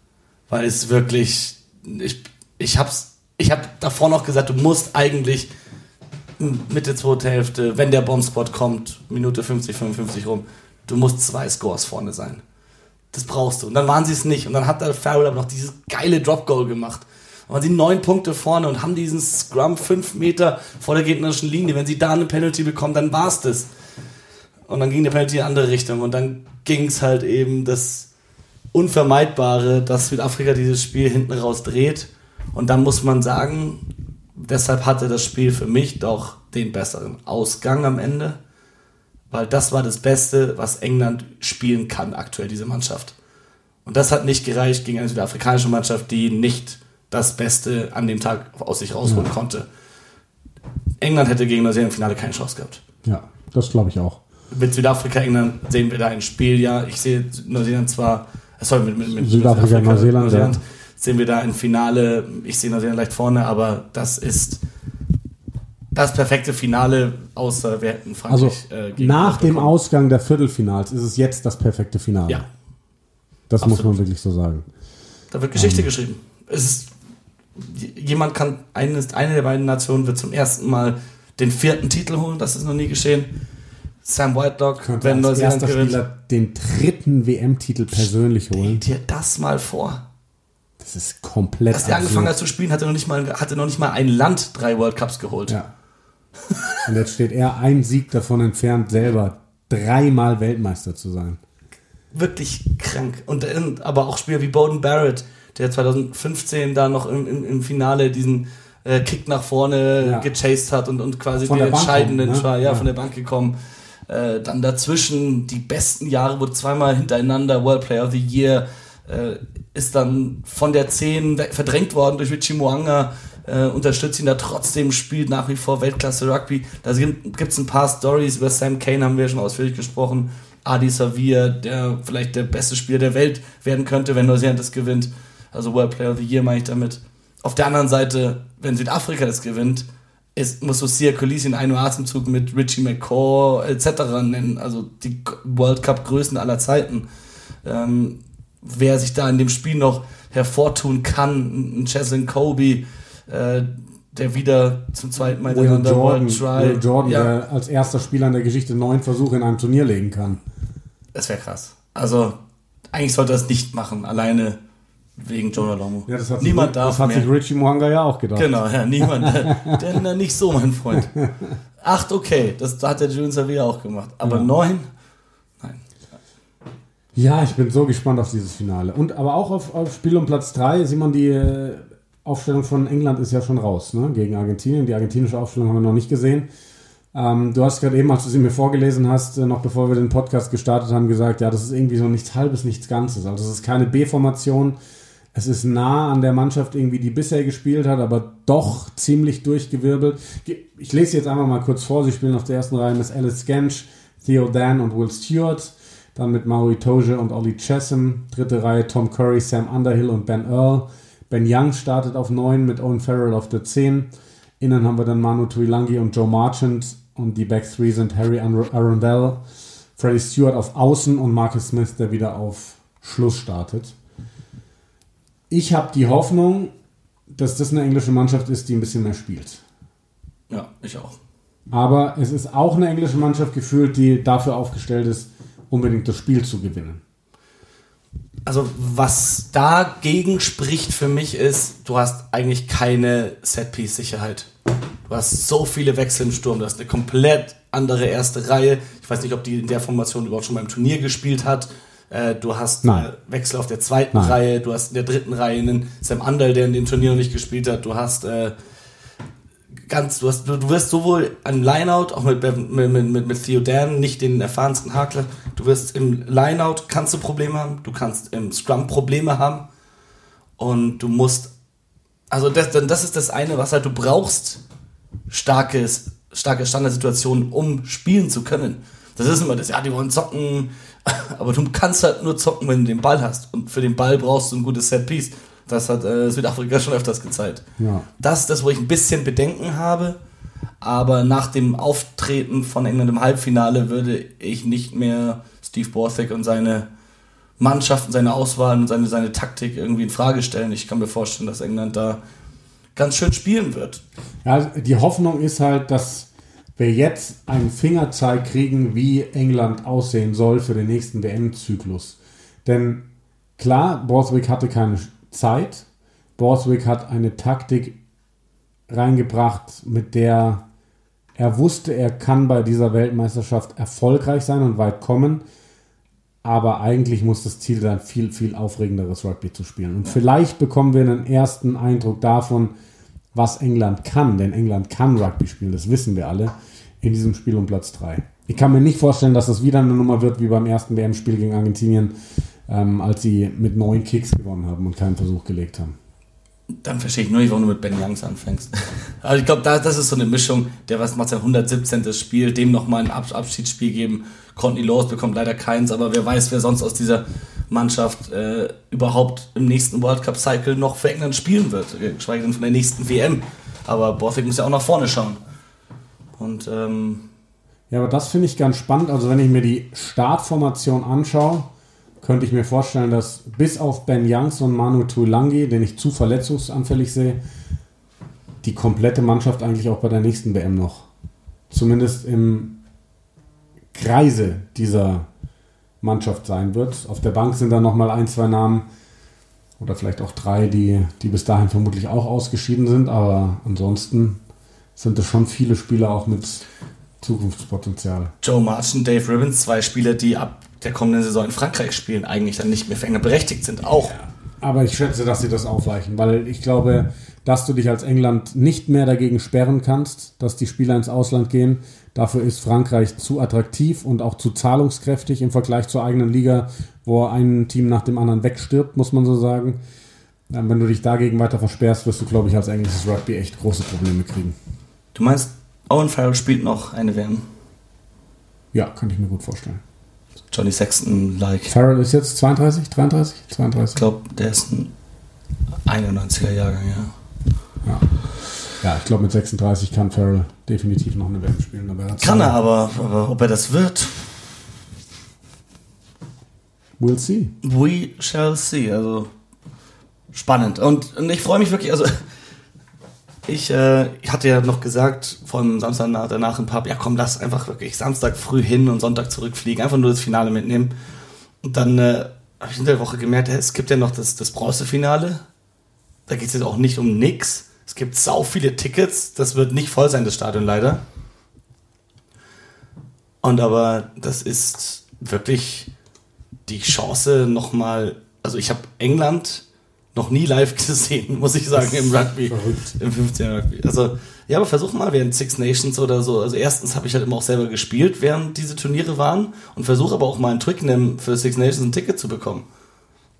[SPEAKER 2] Weil es wirklich, ich, ich hab's, ich hab davor noch gesagt, du musst eigentlich Mitte zweite Hälfte, wenn der Bombsquad kommt, Minute 50, 55 rum, du musst zwei Scores vorne sein. Das brauchst du. Und dann waren sie es nicht. Und dann hat der Farrell aber noch dieses geile Drop-Goal gemacht. Dann waren sie neun Punkte vorne und haben diesen Scrum fünf Meter vor der gegnerischen Linie. Wenn sie da eine Penalty bekommen, dann war's das. Und dann ging der Penalty in die andere Richtung. Und dann ging es halt eben das Unvermeidbare, dass Südafrika dieses Spiel hinten raus dreht. Und dann muss man sagen, deshalb hatte das Spiel für mich doch den besseren Ausgang am Ende. Weil das war das Beste, was England spielen kann aktuell, diese Mannschaft. Und das hat nicht gereicht gegen eine südafrikanische Mannschaft, die nicht das Beste an dem Tag aus sich rausholen konnte. England hätte gegen Neuseeland im Finale keine Chance gehabt.
[SPEAKER 1] Ja, das glaube ich auch.
[SPEAKER 2] Mit Südafrika, England sehen wir da ein Spiel, ja. Ich sehe Neuseeland zwar, äh, sorry, mit, mit, mit
[SPEAKER 1] Südafrika, Neuseeland, ja.
[SPEAKER 2] sehen wir da ein Finale. Ich sehe Neuseeland leicht vorne, aber das ist das perfekte Finale, außer wir hätten
[SPEAKER 1] Also
[SPEAKER 2] Frankreich äh, gegen
[SPEAKER 1] nach dem
[SPEAKER 2] bekommen.
[SPEAKER 1] Ausgang der Viertelfinals ist es jetzt das perfekte Finale.
[SPEAKER 2] Ja,
[SPEAKER 1] Das muss
[SPEAKER 2] absolut.
[SPEAKER 1] man wirklich so sagen.
[SPEAKER 2] da wird Geschichte geschrieben. Es ist, jemand kann, eines, eine der beiden Nationen wird zum ersten Mal den vierten Titel holen, das ist noch nie geschehen. Sam Whitelock,
[SPEAKER 1] Könnte
[SPEAKER 2] wenn
[SPEAKER 1] als
[SPEAKER 2] Neuseeland
[SPEAKER 1] erster
[SPEAKER 2] gewinnt.
[SPEAKER 1] Spieler den dritten WM-Titel persönlich
[SPEAKER 2] Stell
[SPEAKER 1] holen.
[SPEAKER 2] dir das mal vor.
[SPEAKER 1] Das ist komplett
[SPEAKER 2] Als er angefangen hat zu spielen, hatte noch nicht mal, hatte noch nicht mal ein Land drei World Cups geholt.
[SPEAKER 1] Ja. Und jetzt steht er ein Sieg davon entfernt, selber dreimal Weltmeister zu sein.
[SPEAKER 2] Wirklich krank. Und, und aber auch Spieler wie Bowden Barrett, der 2015 da noch im, im, im Finale diesen äh, Kick nach vorne
[SPEAKER 1] Ja.
[SPEAKER 2] gechased hat und, und quasi
[SPEAKER 1] Von
[SPEAKER 2] den entscheidenden
[SPEAKER 1] kommt, ne?
[SPEAKER 2] war, ja,
[SPEAKER 1] Ja.
[SPEAKER 2] von der Bank gekommen. Äh, dann dazwischen die besten Jahre, wurde zweimal hintereinander World Player of the Year, äh, ist dann von der 10 weg- verdrängt worden durch Richie Moanga, äh, unterstützt ihn da trotzdem, spielt nach wie vor Weltklasse Rugby. Da gibt es ein paar Stories über Sam Kane, haben wir schon ausführlich gesprochen. Adi Savir, der vielleicht der beste Spieler der Welt werden könnte, wenn Neuseeland das gewinnt. Also World Player of the Year meine ich damit. Auf der anderen Seite, wenn Südafrika das gewinnt, ist, musst du Sia Colisi in einem Atemzug mit Richie McCaw etc. nennen. Also die World Cup Größen aller Zeiten. Ähm, wer sich da in dem Spiel noch hervortun kann, ein Cheslin Kobe, äh, der wieder zum zweiten Mal
[SPEAKER 1] Will Jordan. Will Jordan
[SPEAKER 2] ja,
[SPEAKER 1] der als erster Spieler in der Geschichte neun Versuche in einem Turnier legen kann.
[SPEAKER 2] das wäre krass. Also eigentlich sollte er es nicht machen, alleine wegen Jonah Lomu.
[SPEAKER 1] Ja, das hat
[SPEAKER 2] Niemand
[SPEAKER 1] sich,
[SPEAKER 2] darf
[SPEAKER 1] das hat
[SPEAKER 2] mehr.
[SPEAKER 1] sich Richie Mohanga ja auch gedacht.
[SPEAKER 2] Genau, ja, niemand. Der, der nicht so, mein Freund. Acht, okay, das hat der Julian Savia auch gemacht. Aber
[SPEAKER 1] Ja.
[SPEAKER 2] neun? Nein.
[SPEAKER 1] Ja, ich bin so gespannt auf dieses Finale. Und aber auch auf, auf Spiel um Platz 3, Simon, die äh, Aufstellung von England ist ja schon raus, ne? Gegen Argentinien. Die argentinische Aufstellung haben wir noch nicht gesehen. Ähm, du hast gerade eben, als du sie mir vorgelesen hast, äh, noch bevor wir den Podcast gestartet haben, gesagt, ja, das ist irgendwie so nichts halbes, nichts Ganzes. Also es ist keine B-Formation. Es ist nah an der Mannschaft irgendwie, die bisher gespielt hat, aber doch ziemlich durchgewirbelt. Ge- Ich lese jetzt einmal mal kurz vor. Sie spielen auf der ersten Reihe mit Alice Gensch, Theo Dan und Will Stewart. Dann mit Maui Toge und Ollie Chessam. Dritte Reihe Tom Curry, Sam Underhill und Ben Earl. Ben Young startet auf 9 mit Owen Farrell auf der 10. Innen haben wir dann Manu Tuilangi und Joe Marchant. Und die Back 3 sind Harry Ar- Arundel, Freddie Stewart auf Außen und Marcus Smith, der wieder auf Schluss startet. Ich habe die Hoffnung, dass das eine englische Mannschaft ist, die ein bisschen mehr spielt.
[SPEAKER 2] Ja, ich auch.
[SPEAKER 1] Aber es ist auch eine englische Mannschaft gefühlt, die dafür aufgestellt ist, unbedingt das Spiel zu gewinnen.
[SPEAKER 2] Also, was dagegen spricht für mich ist, du hast eigentlich keine Set-Piece-Sicherheit. Du hast so viele Wechsel im Sturm, du hast eine komplett andere erste Reihe. Ich weiß nicht, ob die in der Formation überhaupt schon beim Turnier gespielt hat. Äh, Du hast
[SPEAKER 1] Nein.
[SPEAKER 2] äh, Wechsel auf der zweiten
[SPEAKER 1] Nein.
[SPEAKER 2] Reihe, du hast in der dritten Reihe einen Sam Underl, der in dem Turnier noch nicht gespielt hat. Du hast äh, ganz, du, hast, du, du wirst sowohl am Lineout, auch mit, mit, mit, mit, mit Theo Dan, nicht den erfahrensten Hakler, du wirst im Lineout, kannst du Probleme haben, du kannst im Scrum Probleme haben und du musst, also das, das ist das eine, was halt du brauchst, starkes, starke Standardsituationen, um spielen zu können. Das ist immer das, ja, die wollen zocken, aber du kannst halt nur zocken, wenn du den Ball hast. Und für den Ball brauchst du ein gutes Set-Piece. Das hat äh, Südafrika schon öfters gezeigt.
[SPEAKER 1] Ja.
[SPEAKER 2] Das ist das, wo ich ein bisschen Bedenken habe. Aber nach dem Auftreten von England im Halbfinale würde ich nicht mehr Steve Borthwick und seine Mannschaft und seine Auswahl und seine, seine Taktik irgendwie in Frage stellen. Ich kann mir vorstellen, dass England da ganz schön spielen wird.
[SPEAKER 1] Ja, die Hoffnung ist halt, dass wir jetzt einen Fingerzeig kriegen, wie England aussehen soll für den nächsten WM-Zyklus. Denn klar, Borthwick hatte keine Zeit. Borthwick hat eine Taktik reingebracht, mit der er wusste, er kann bei dieser Weltmeisterschaft erfolgreich sein und weit kommen. Aber eigentlich muss das Ziel sein, viel, viel aufregenderes Rugby zu spielen. Und vielleicht bekommen wir einen ersten Eindruck davon, was England kann. Denn England kann Rugby spielen, das wissen wir alle, in diesem Spiel um Platz 3. Ich kann mir nicht vorstellen, dass das wieder eine Nummer wird wie beim ersten WM-Spiel gegen Argentinien, ähm, als sie mit neun Kicks gewonnen haben und keinen Versuch gelegt haben.
[SPEAKER 2] Dann verstehe ich nur nicht, warum du mit Ben Youngs anfängst. Also ich glaube, da, das ist so eine Mischung, der was macht sein 117. Spiel, dem nochmal ein Ab Abschiedsspiel geben. Courtney Laws bekommt leider keins, aber wer weiß, wer sonst aus dieser Mannschaft äh, überhaupt im nächsten World Cup Cycle noch für England spielen wird, geschweige denn von der nächsten WM. Aber Borthwick muss ja auch nach vorne schauen. Und ähm,
[SPEAKER 1] Ja, aber das finde ich ganz spannend. Also wenn ich mir die Startformation anschaue, könnte ich mir vorstellen, dass bis auf Ben Youngs und Manu Tuilangi, den ich zu verletzungsanfällig sehe, die komplette Mannschaft eigentlich auch bei der nächsten WM noch, zumindest im Kreise dieser Mannschaft sein wird. Auf der Bank sind dann nochmal ein, zwei Namen oder vielleicht auch drei, die, die bis dahin vermutlich auch ausgeschieden sind, aber ansonsten sind es schon viele Spieler auch mit Zukunftspotenzial.
[SPEAKER 2] Joe Martin, Dave Ribbons, zwei Spieler, die ab der kommenden Saison in Frankreich spielen, eigentlich dann nicht mehr für England berechtigt sind. Auch.
[SPEAKER 1] Aber ich schätze, dass sie das aufweichen, weil ich glaube, dass du dich als England nicht mehr dagegen sperren kannst, dass die Spieler ins Ausland gehen. Dafür ist Frankreich zu attraktiv und auch zu zahlungskräftig im Vergleich zur eigenen Liga, wo ein Team nach dem anderen wegstirbt, muss man so sagen. Ähm, Wenn du dich dagegen weiter versperrst, wirst du, glaube ich, als englisches Rugby echt große Probleme kriegen.
[SPEAKER 2] Du meinst, Owen Farrell spielt noch eine WM?
[SPEAKER 1] Ja, kann ich mir gut vorstellen.
[SPEAKER 2] Johnny Sexton-like.
[SPEAKER 1] Farrell ist jetzt 32, 33, 32.
[SPEAKER 2] Ich glaube, der ist ein 91er Jahrgang, ja.
[SPEAKER 1] Ja, ja ich glaube, mit 36 kann Farrell definitiv noch eine WM spielen. Aber hat's-
[SPEAKER 2] Kann er, aber, aber ob er das wird,
[SPEAKER 1] We'll see.
[SPEAKER 2] we shall see. Also spannend. Und, und ich freue mich wirklich, also ich, äh, ich hatte ja noch gesagt, vom Samstag nach, danach im Pub, ja komm, lass einfach wirklich Samstag früh hin und Sonntag zurückfliegen, einfach nur das Finale mitnehmen. Und dann äh, habe ich in der Woche gemerkt, es gibt ja noch das, das Bronzefinale. Da geht es jetzt auch nicht um nix. Es gibt sau viele Tickets. Das wird nicht voll sein, das Stadion leider. Und aber das ist wirklich die Chance nochmal. Also ich habe England noch nie live gesehen, muss ich sagen, im Rugby.
[SPEAKER 1] Verrückt.
[SPEAKER 2] Im 15 Rugby. Also, ja, aber versuch mal während Six Nations oder so. Also erstens habe ich halt immer auch selber gespielt, während diese Turniere waren und versuche aber auch mal in Twickenham für Six Nations ein Ticket zu bekommen.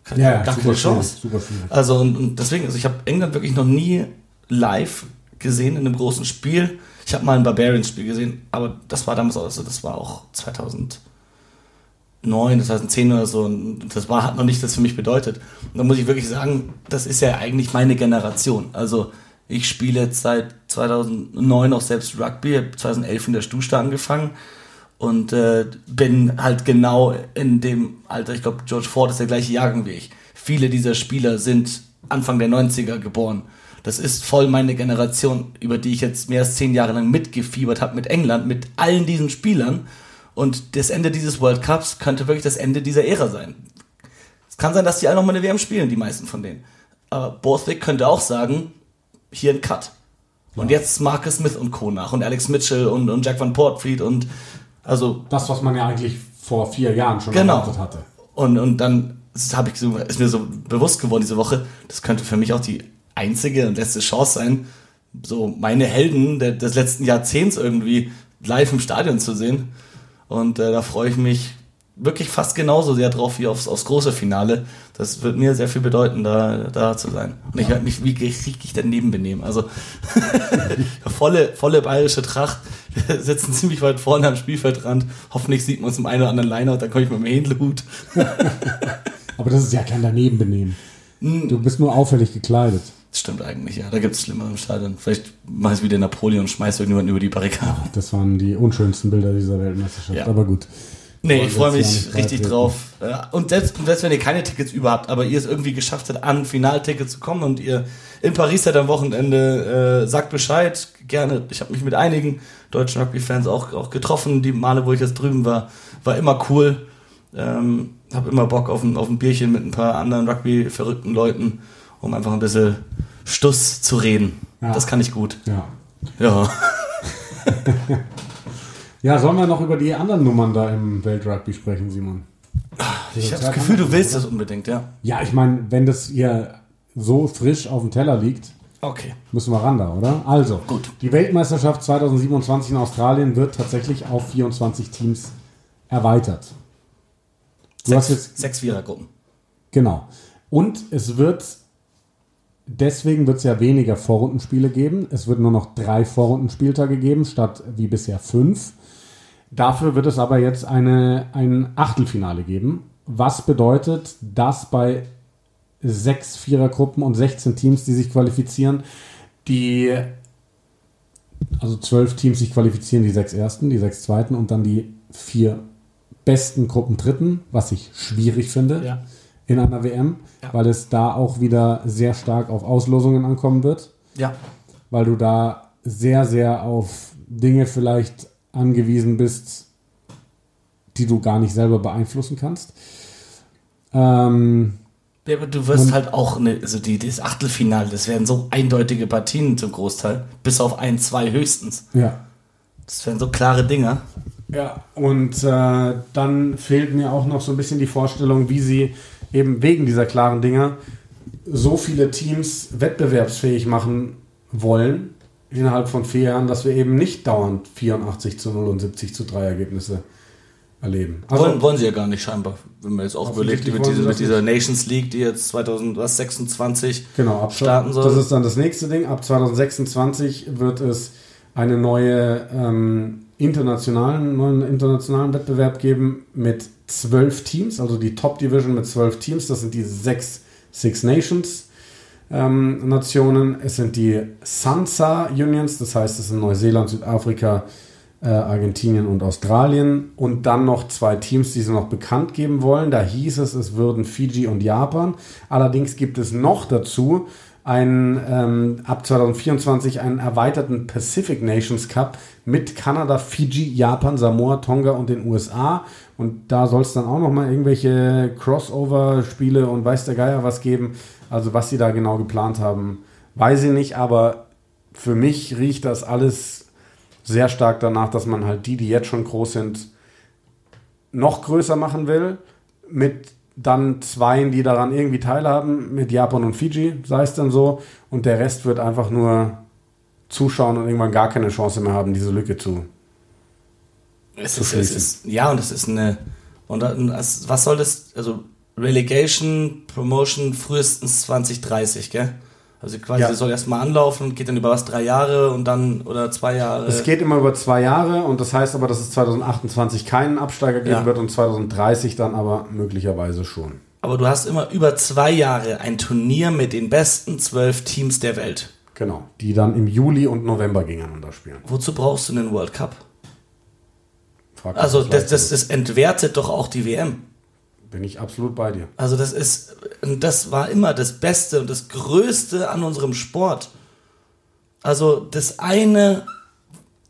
[SPEAKER 2] Keine,
[SPEAKER 1] Ja,
[SPEAKER 2] gar keine
[SPEAKER 1] schwierig,
[SPEAKER 2] Chance.
[SPEAKER 1] super schwierig.
[SPEAKER 2] Also und, und deswegen, also ich habe England wirklich noch nie live gesehen in einem großen Spiel. Ich habe mal ein Barbarians-Spiel gesehen, aber das war damals auch, also das war auch 2009, 2010 oder so und das war, hat noch nicht das für mich bedeutet. Und da muss ich wirklich sagen, das ist ja eigentlich meine Generation. Also ich spiele jetzt seit 2009 auch selbst Rugby, habe 2011 in der Stusta angefangen und äh, bin halt genau in dem Alter, ich glaube, George Ford ist der gleiche Jahrgang wie ich. Viele dieser Spieler sind Anfang der 90er geboren. Das ist voll meine Generation, über die ich jetzt mehr als zehn Jahre lang mitgefiebert habe mit England, mit allen diesen Spielern. Und das Ende dieses World Cups könnte wirklich das Ende dieser Ära sein. Es kann sein, dass die alle noch mal eine WM spielen, die meisten von denen. Aber Borthwick könnte auch sagen, hier ein Cut. Und jetzt Marcus Smith und Co. nach und Alex Mitchell und, und Jack Van Portfried und also
[SPEAKER 1] Das, was man ja eigentlich vor vier Jahren schon
[SPEAKER 2] Genau.
[SPEAKER 1] erwartet hatte.
[SPEAKER 2] und, und dann ich so, ist mir so bewusst geworden diese Woche, das könnte für mich auch die einzige und letzte Chance sein, so meine Helden des letzten Jahrzehnts irgendwie live im Stadion zu sehen. Und äh, da freue ich mich wirklich fast genauso sehr drauf wie aufs, aufs große Finale. Das wird mir sehr viel bedeuten, da, da zu sein. Und ich werde mich wie richtig daneben benehmen. Also volle, volle bayerische Tracht. Wir sitzen ziemlich weit vorne am Spielfeldrand. Hoffentlich sieht man uns im einen oder anderen Lineout, dann komme ich mit dem Händlehut.
[SPEAKER 1] Aber das ist ja kein Danebenbenehmen.
[SPEAKER 2] Hm.
[SPEAKER 1] Du bist nur auffällig gekleidet.
[SPEAKER 2] Das stimmt eigentlich, ja. Da gibt es Schlimmer im Stadion. Vielleicht mache ich wieder Napoleon und schmeiße irgendjemanden über die Barrikade.
[SPEAKER 1] Das waren die unschönsten Bilder dieser Weltmeisterschaft.
[SPEAKER 2] Ja.
[SPEAKER 1] Aber gut.
[SPEAKER 2] Nee, ich freue mich richtig drauf. Und selbst, selbst wenn ihr keine Tickets über habt, aber ihr es irgendwie geschafft habt, an Finaltickets zu kommen und ihr in Paris seid am Wochenende, äh, sagt Bescheid. Gerne. Ich habe mich mit einigen deutschen Rugby-Fans auch, auch getroffen. Die Male, wo ich jetzt drüben war, war immer cool. Ähm, habe immer Bock auf ein, auf ein Bierchen mit ein paar anderen Rugby-verrückten Leuten, um einfach ein bisschen Stuss zu reden.
[SPEAKER 1] Ja.
[SPEAKER 2] Das kann ich gut.
[SPEAKER 1] Ja.
[SPEAKER 2] Ja.
[SPEAKER 1] Ja, sollen wir noch über die anderen Nummern da im Weltrugby sprechen, Simon?
[SPEAKER 2] Ich habe das Gefühl, du willst das unbedingt, ja.
[SPEAKER 1] Ja, ich meine, wenn das hier so frisch auf dem Teller liegt,
[SPEAKER 2] Okay.
[SPEAKER 1] müssen wir ran da, oder? Also,
[SPEAKER 2] Gut.
[SPEAKER 1] die Weltmeisterschaft 2027 in Australien wird tatsächlich auf 24 Teams erweitert. Du hast
[SPEAKER 2] Sechs,
[SPEAKER 1] jetzt
[SPEAKER 2] sechs Vierergruppen.
[SPEAKER 1] Genau. Und es wird, deswegen wird es ja weniger Vorrundenspiele geben. Es wird nur noch drei Vorrundenspieltage geben, statt wie bisher fünf. Dafür wird es aber jetzt eine, ein Achtelfinale geben. Was bedeutet, dass bei sechs Vierergruppen und 16 Teams, die sich qualifizieren, die, also zwölf Teams sich qualifizieren, die sechs ersten, die sechs zweiten und dann die vier besten Gruppen dritten, was ich schwierig finde
[SPEAKER 2] Ja.
[SPEAKER 1] in einer WM,
[SPEAKER 2] Ja.
[SPEAKER 1] weil es da auch wieder sehr stark auf Auslosungen ankommen wird,
[SPEAKER 2] Ja.
[SPEAKER 1] weil du da sehr, sehr auf Dinge vielleicht angewiesen bist, die du gar nicht selber beeinflussen kannst. Ähm,
[SPEAKER 2] Ja, aber du wirst halt auch, eine, also die, das Achtelfinale, das werden so eindeutige Partien zum Großteil, bis auf ein, zwei höchstens.
[SPEAKER 1] ja.
[SPEAKER 2] Das werden so klare Dinger.
[SPEAKER 1] Ja, und äh, dann fehlt mir auch noch so ein bisschen die Vorstellung, wie sie eben wegen dieser klaren Dinger so viele Teams wettbewerbsfähig machen wollen innerhalb von vier Jahren, dass wir eben nicht dauernd 84 zu 0 und 70 zu 3 Ergebnisse erleben. Also,
[SPEAKER 2] wollen, wollen sie ja gar nicht scheinbar, wenn man jetzt auch überlegt, mit,
[SPEAKER 1] sie
[SPEAKER 2] mit dieser Nations League, die jetzt 2026
[SPEAKER 1] Genau, ab
[SPEAKER 2] starten soll.
[SPEAKER 1] Das ist dann das nächste Ding. Ab 2026 wird es eine neue ähm, internationalen, neuen internationalen Wettbewerb geben mit zwölf Teams, also die Top Division mit zwölf Teams. Das sind die sechs Six Nations ähm, Nationen. Es sind die Sansa Unions, das heißt, es sind Neuseeland, Südafrika, äh, Argentinien und Australien. Und dann noch zwei Teams, die sie noch bekannt geben wollen. Da hieß es, es würden Fiji und Japan. Allerdings gibt es noch dazu einen, ähm, ab 2024 einen erweiterten Pacific Nations Cup mit Kanada, Fiji, Japan, Samoa, Tonga und den USA. Und da soll es dann auch noch mal irgendwelche Crossover-Spiele und weiß der Geier was geben. Also was sie da genau geplant haben, weiß ich nicht. Aber für mich riecht das alles sehr stark danach, dass man halt die, die jetzt schon groß sind, noch größer machen will. Mit dann Zweien, die daran irgendwie teilhaben, mit Japan und Fiji, sei es dann so. Und der Rest wird einfach nur zuschauen und irgendwann gar keine Chance mehr haben, diese Lücke zu.
[SPEAKER 2] Es
[SPEAKER 1] zu
[SPEAKER 2] ist, es ist, ja, und es ist eine. Und es- was soll das? Also Relegation, Promotion frühestens 2030, gell? Also quasi,
[SPEAKER 1] Ja.
[SPEAKER 2] das soll erstmal anlaufen, geht dann über was, drei Jahre und dann, oder zwei Jahre.
[SPEAKER 1] Es geht immer über zwei Jahre und das heißt aber, dass es 2028 keinen Absteiger geben
[SPEAKER 2] Ja.
[SPEAKER 1] wird und 2030 dann aber möglicherweise schon.
[SPEAKER 2] Aber du hast immer über zwei Jahre ein Turnier mit den besten zwölf Teams der Welt.
[SPEAKER 1] Genau. Die dann im Juli und November gegeneinander spielen.
[SPEAKER 2] Wozu brauchst du einen World Cup?
[SPEAKER 1] Frag
[SPEAKER 2] Also das, das, das entwertet doch auch die WM.
[SPEAKER 1] Bin ich absolut bei dir.
[SPEAKER 2] Also das ist, das war immer das Beste und das Größte an unserem Sport. Also das eine,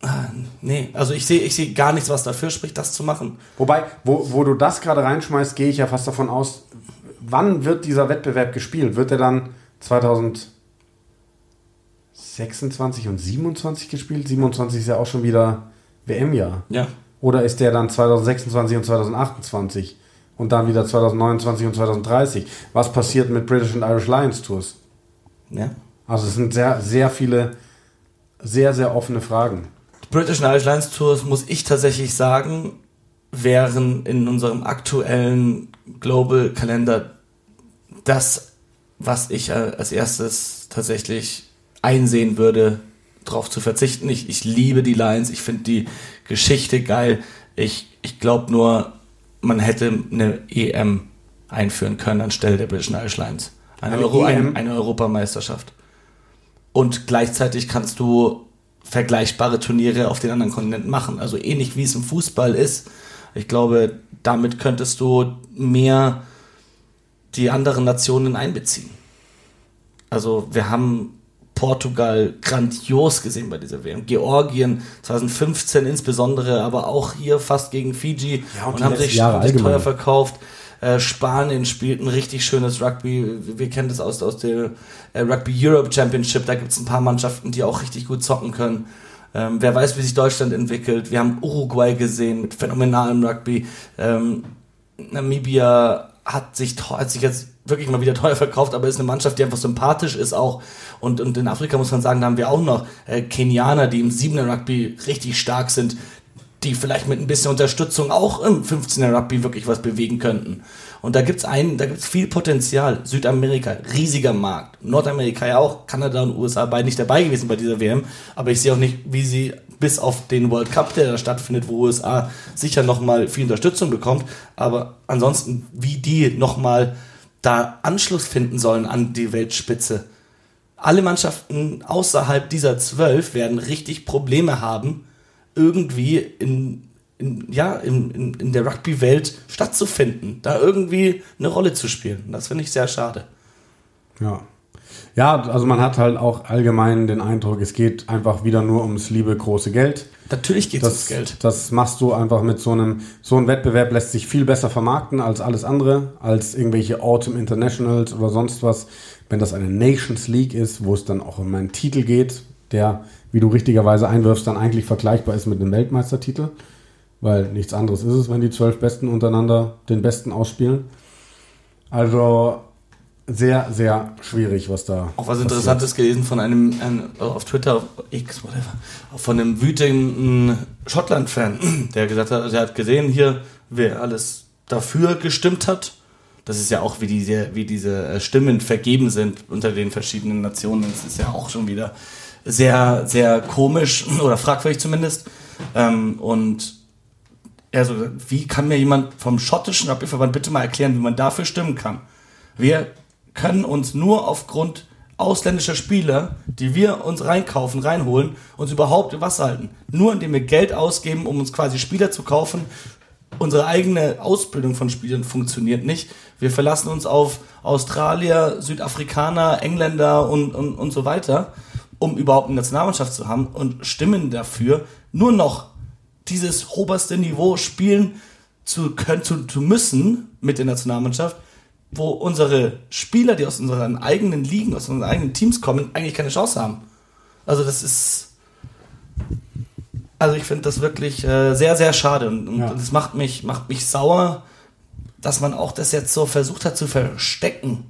[SPEAKER 2] ah, nee, also ich sehe ich sehe gar nichts, was dafür spricht, das zu machen.
[SPEAKER 1] Wobei, wo, wo du das gerade reinschmeißt, gehe ich ja fast davon aus, wann wird dieser Wettbewerb gespielt? Wird er dann 2026 und 27 gespielt? 27 ist ja auch schon wieder WM-Jahr.
[SPEAKER 2] Ja.
[SPEAKER 1] Oder ist der dann 2026 und 2028 und dann wieder 2029 und 2030? Was passiert mit British und Irish Lions Tours?
[SPEAKER 2] ja.
[SPEAKER 1] Also es sind sehr, sehr viele, sehr, sehr offene Fragen.
[SPEAKER 2] British and Irish Lions Tours muss ich tatsächlich sagen, wären in unserem aktuellen Global-Kalender das, was ich äh, als erstes tatsächlich einsehen würde, darauf zu verzichten. Ich, ich liebe die Lions, ich finde die Geschichte geil. Ich, ich glaube nur, man hätte eine EM einführen können anstelle der British Irish Lions. Eine,
[SPEAKER 1] Eine
[SPEAKER 2] Euro,
[SPEAKER 1] EM?
[SPEAKER 2] eine, eine Europameisterschaft. Und gleichzeitig kannst du vergleichbare Turniere auf den anderen Kontinenten machen. Also ähnlich wie es im Fußball ist. Ich glaube, damit könntest du mehr die anderen Nationen einbeziehen. Also wir haben Portugal grandios gesehen bei dieser WM. Georgien 2015 insbesondere, aber auch hier fast gegen Fiji
[SPEAKER 1] Ja, und
[SPEAKER 2] und, haben sich, teuer verkauft. Äh, Spanien spielt ein richtig schönes Rugby. Wir- Wir kennen das aus, aus der äh, Rugby Europe Championship. Da gibt es ein paar Mannschaften, die auch richtig gut zocken können. Ähm, wer weiß, wie sich Deutschland entwickelt. Wir haben Uruguay gesehen mit phänomenalem Rugby. Ähm, Namibia hat sich, hat sich jetzt wirklich mal wieder teuer verkauft, aber ist eine Mannschaft, die einfach sympathisch ist auch. Und, und in Afrika muss man sagen, da haben wir auch noch äh, Kenianer, die im 7er Rugby richtig stark sind, die vielleicht mit ein bisschen Unterstützung auch im 15er Rugby wirklich was bewegen könnten. Und da gibt's einen, da gibt's viel Potenzial. Südamerika, riesiger Markt. Nordamerika ja auch, Kanada und USA beide nicht dabei gewesen bei dieser WM. Aber ich sehe auch nicht, wie sie bis auf den World Cup, der da stattfindet, wo USA sicher nochmal viel Unterstützung bekommt. Aber ansonsten, wie die nochmal da Anschluss finden sollen an die Weltspitze. Alle Mannschaften außerhalb dieser zwölf werden richtig Probleme haben, irgendwie in, in, ja, in, in, in der Rugby-Welt stattzufinden, da irgendwie eine Rolle zu spielen. Das finde ich sehr schade.
[SPEAKER 1] Ja. Ja, also man hat halt auch allgemein den Eindruck, es geht einfach wieder nur ums liebe große Geld.
[SPEAKER 2] Natürlich geht es ums
[SPEAKER 1] Das,
[SPEAKER 2] Geld.
[SPEAKER 1] das machst du einfach mit so einem, so ein Wettbewerb lässt sich viel besser vermarkten als alles andere, als irgendwelche Autumn Internationals oder sonst was. Wenn das eine Nations League ist, wo es dann auch um einen Titel geht, der, wie du richtigerweise einwirfst, dann eigentlich vergleichbar ist mit einem Weltmeistertitel. Weil nichts anderes ist es, wenn die zwölf Besten untereinander den Besten ausspielen. Also sehr, sehr schwierig, was da.
[SPEAKER 2] Auch was
[SPEAKER 1] passiert.
[SPEAKER 2] Interessantes gelesen von einem, ein, auf Twitter, X, whatever, von einem wütenden Schottland-Fan, der gesagt hat, er hat gesehen hier, wer alles dafür gestimmt hat. Das ist ja auch, wie diese, wie diese äh, Stimmen vergeben sind unter den verschiedenen Nationen. Das ist ja auch schon wieder sehr, sehr komisch oder fragwürdig zumindest. Ähm, und er so, wie kann mir jemand vom schottischen Rugbyverband bitte mal erklären, wie man dafür stimmen kann? Wir können uns nur aufgrund ausländischer Spieler, die wir uns reinkaufen, reinholen, uns überhaupt über Wasser halten. Nur indem wir Geld ausgeben, um uns quasi Spieler zu kaufen. Unsere eigene Ausbildung von Spielern funktioniert nicht. Wir verlassen uns auf Australier, Südafrikaner, Engländer und, und, und so weiter, um überhaupt eine Nationalmannschaft zu haben und stimmen dafür, nur noch dieses oberste Niveau spielen zu können, zu, zu müssen mit der Nationalmannschaft, wo unsere Spieler, die aus unseren eigenen Ligen, aus unseren eigenen Teams kommen, eigentlich keine Chance haben. Also das ist, also ich finde das wirklich äh, sehr, sehr schade und, und
[SPEAKER 1] Ja.
[SPEAKER 2] das macht mich, macht mich sauer, dass man auch das jetzt so versucht hat zu verstecken.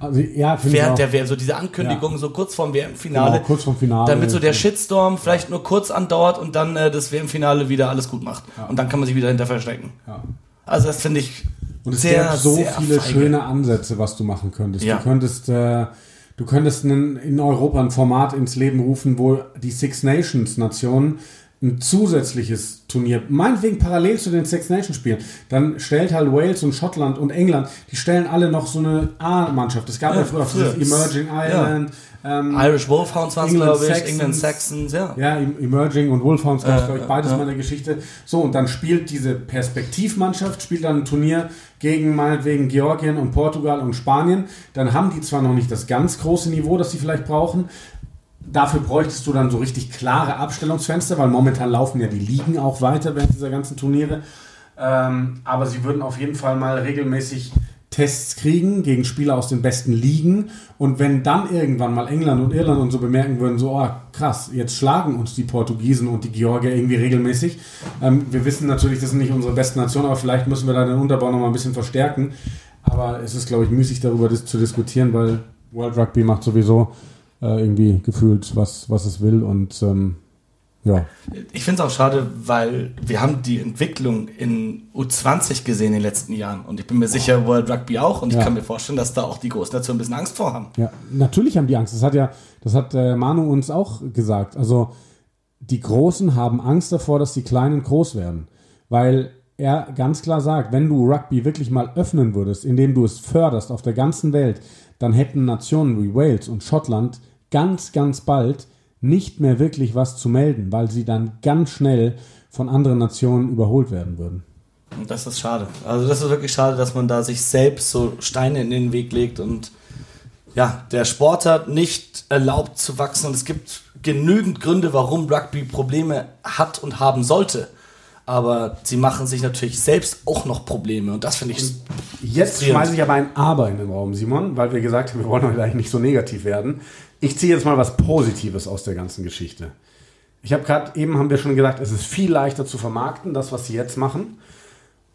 [SPEAKER 1] Also, ja, finde ich
[SPEAKER 2] Während der WM, so diese Ankündigung
[SPEAKER 1] Ja.
[SPEAKER 2] so kurz vorm WM-Finale.
[SPEAKER 1] Genau, kurz vorm Finale.
[SPEAKER 2] Damit so der Shitstorm vielleicht nur kurz andauert und dann äh, das WM-Finale wieder alles gut macht.
[SPEAKER 1] Ja.
[SPEAKER 2] Und dann kann man sich wieder hinter verstecken. Also das finde ich
[SPEAKER 1] Und es
[SPEAKER 2] sehr,
[SPEAKER 1] gäbe so viele
[SPEAKER 2] feige.
[SPEAKER 1] schöne Ansätze, was du machen könntest.
[SPEAKER 2] Ja.
[SPEAKER 1] Du könntest, äh, du könntest einen, in Europa ein Format ins Leben rufen, wo die Six Nations Nationen ein zusätzliches Turnier, meinetwegen parallel zu den Six Nations spielen, dann stellt halt Wales und Schottland und England, die stellen alle noch so eine A-Mannschaft. Es gab ja,
[SPEAKER 2] Ja,
[SPEAKER 1] früher, dieses Emerging Ireland, ähm,
[SPEAKER 2] Irish Wolfhounds waren es,
[SPEAKER 1] England
[SPEAKER 2] glaube ich,
[SPEAKER 1] Saxons.
[SPEAKER 2] England Saxons, ja.
[SPEAKER 1] Ja, Em- Emerging und Wolfhounds gab es,
[SPEAKER 2] Äh,
[SPEAKER 1] glaube ich, beides
[SPEAKER 2] ja.
[SPEAKER 1] mal in der Geschichte. So, und dann spielt diese Perspektivmannschaft, spielt dann ein Turnier gegen meinetwegen Georgien und Portugal und Spanien. Dann haben die zwar noch nicht das ganz große Niveau, das sie vielleicht brauchen. Dafür bräuchtest du dann so richtig klare Abstellungsfenster, weil momentan laufen ja die Ligen auch weiter während dieser ganzen Turniere. Ähm, aber sie würden auf jeden Fall mal regelmäßig Tests kriegen gegen Spieler aus den besten Ligen. Und wenn dann irgendwann mal England und Irland und so bemerken würden, so, oh, krass, jetzt schlagen uns die Portugiesen und die Georgier irgendwie regelmäßig. Ähm, wir wissen natürlich, das sind nicht unsere besten Nationen, aber vielleicht müssen wir da den Unterbau noch mal ein bisschen verstärken. Aber es ist, glaube ich, müßig darüber zu diskutieren, weil World Rugby macht sowieso äh, irgendwie gefühlt, was, was es will. Und ähm,
[SPEAKER 2] Ja. Ich finde es auch schade, weil wir haben die Entwicklung in U20 gesehen in den letzten Jahren. Und ich bin mir sicher, World Rugby auch. Und ich ja. kann mir vorstellen, dass da auch die großen Nationen ein bisschen Angst vor haben.
[SPEAKER 1] Ja, natürlich haben die Angst. Das hat ja, das hat äh, Manu uns auch gesagt. Also die Großen haben Angst davor, dass die Kleinen groß werden. Weil er ganz klar sagt, wenn du Rugby wirklich mal öffnen würdest, indem du es förderst auf der ganzen Welt, dann hätten Nationen wie Wales und Schottland ganz, ganz bald nicht mehr wirklich was zu melden, weil sie dann ganz schnell von anderen Nationen überholt werden würden.
[SPEAKER 2] Das ist schade. Also das ist wirklich schade, dass man da sich selbst so Steine in den Weg legt und ja, der Sport hat nicht erlaubt zu wachsen und es gibt genügend Gründe, warum Rugby Probleme hat und haben sollte. Aber sie machen sich natürlich selbst auch noch Probleme und das finde ich.
[SPEAKER 1] Jetzt schmeiße ich aber ein Aber in den Raum, Simon, weil wir gesagt haben, wir wollen heute eigentlich nicht so negativ werden. Ich ziehe jetzt mal was Positives aus der ganzen Geschichte. Ich habe gerade eben haben wir schon gesagt, es ist viel leichter zu vermarkten, das was sie jetzt machen.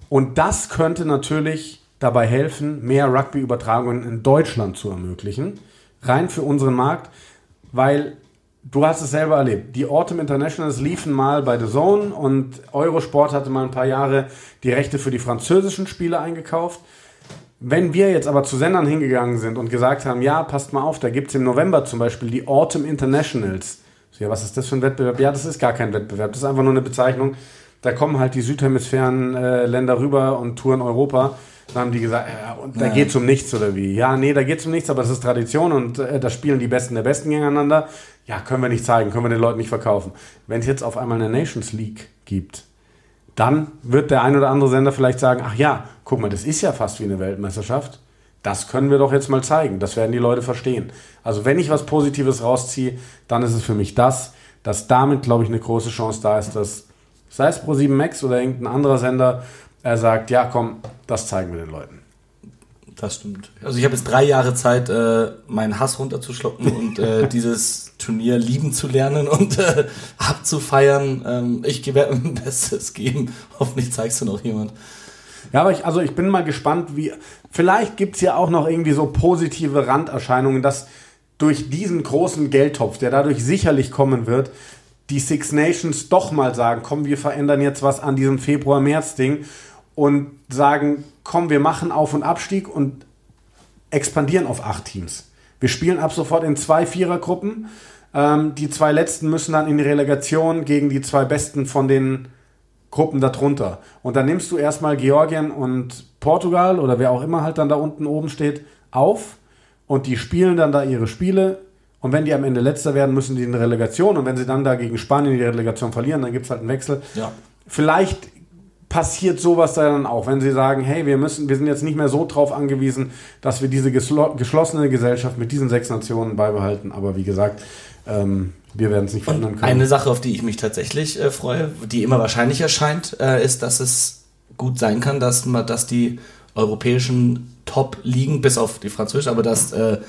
[SPEAKER 1] Und das könnte natürlich dabei helfen, mehr Rugby-Übertragungen in Deutschland zu ermöglichen, rein für unseren Markt, weil du hast es selber erlebt. Die Autumn Internationals liefen mal bei The Zone und Eurosport hatte mal ein paar Jahre die Rechte für die französischen Spiele eingekauft. Wenn wir jetzt aber zu Sendern hingegangen sind und gesagt haben, ja, passt mal auf, da gibt es im November zum Beispiel die Autumn Internationals. So, ja, was ist das für ein Wettbewerb? Ja, das ist gar kein Wettbewerb, das ist einfach nur eine Bezeichnung. Da kommen halt die Südhemisphären-Länder äh, rüber und touren Europa. Dann haben die gesagt, ja, und da ja. geht's um nichts oder wie? Ja, nee, da geht's um nichts, aber das ist Tradition und äh, da spielen die Besten der Besten gegeneinander. Ja, können wir nicht zeigen, können wir den Leuten nicht verkaufen. Wenn es jetzt auf einmal eine Nations League gibt, dann wird der ein oder andere Sender vielleicht sagen, ach ja, guck mal, das ist ja fast wie eine Weltmeisterschaft. Das können wir doch jetzt mal zeigen. Das werden die Leute verstehen. Also wenn ich was Positives rausziehe, dann ist es für mich das, dass damit, glaube ich, eine große Chance da ist, dass sei es Pro7 Max oder irgendein anderer Sender, er sagt, ja komm, das zeigen wir den Leuten.
[SPEAKER 2] Das stimmt. Also ich habe jetzt drei Jahre Zeit, äh, meinen Hass runterzuschlucken und äh, dieses Turnier lieben zu lernen und äh, abzufeiern. Ähm, ich werde mein Bestes geben. Hoffentlich zeigst du noch jemand.
[SPEAKER 1] Ja, aber ich, also ich bin mal gespannt, wie. Vielleicht gibt es ja auch noch irgendwie so positive Randerscheinungen, dass durch diesen großen Geldtopf, der dadurch sicherlich kommen wird, die Six Nations doch mal sagen, komm, wir verändern jetzt was an diesem Februar-März-Ding und sagen, komm, wir machen Auf- und Abstieg und expandieren auf acht Teams. Wir spielen ab sofort in zwei Vierergruppen. Ähm, die zwei letzten müssen dann in die Relegation gegen die zwei besten von den Gruppen darunter. Und dann nimmst du erstmal Georgien und Portugal oder wer auch immer halt dann da unten oben steht auf und die spielen dann da ihre Spiele. Und wenn die am Ende letzter werden, müssen die in die Relegation. Und wenn sie dann da gegen Spanien die Relegation verlieren, dann gibt es halt einen Wechsel. Ja. Vielleicht passiert sowas dann auch, wenn sie sagen, hey, wir müssen, wir sind jetzt nicht mehr so drauf angewiesen, dass wir diese geschlossene Gesellschaft mit diesen sechs Nationen beibehalten. Aber wie gesagt, ähm, wir werden es nicht verändern
[SPEAKER 2] können. Eine Sache, auf die ich mich tatsächlich äh, freue, die immer wahrscheinlich erscheint, äh, ist, dass es gut sein kann, dass, man, dass die europäischen Top-Ligen, bis auf die französische, aber dass äh,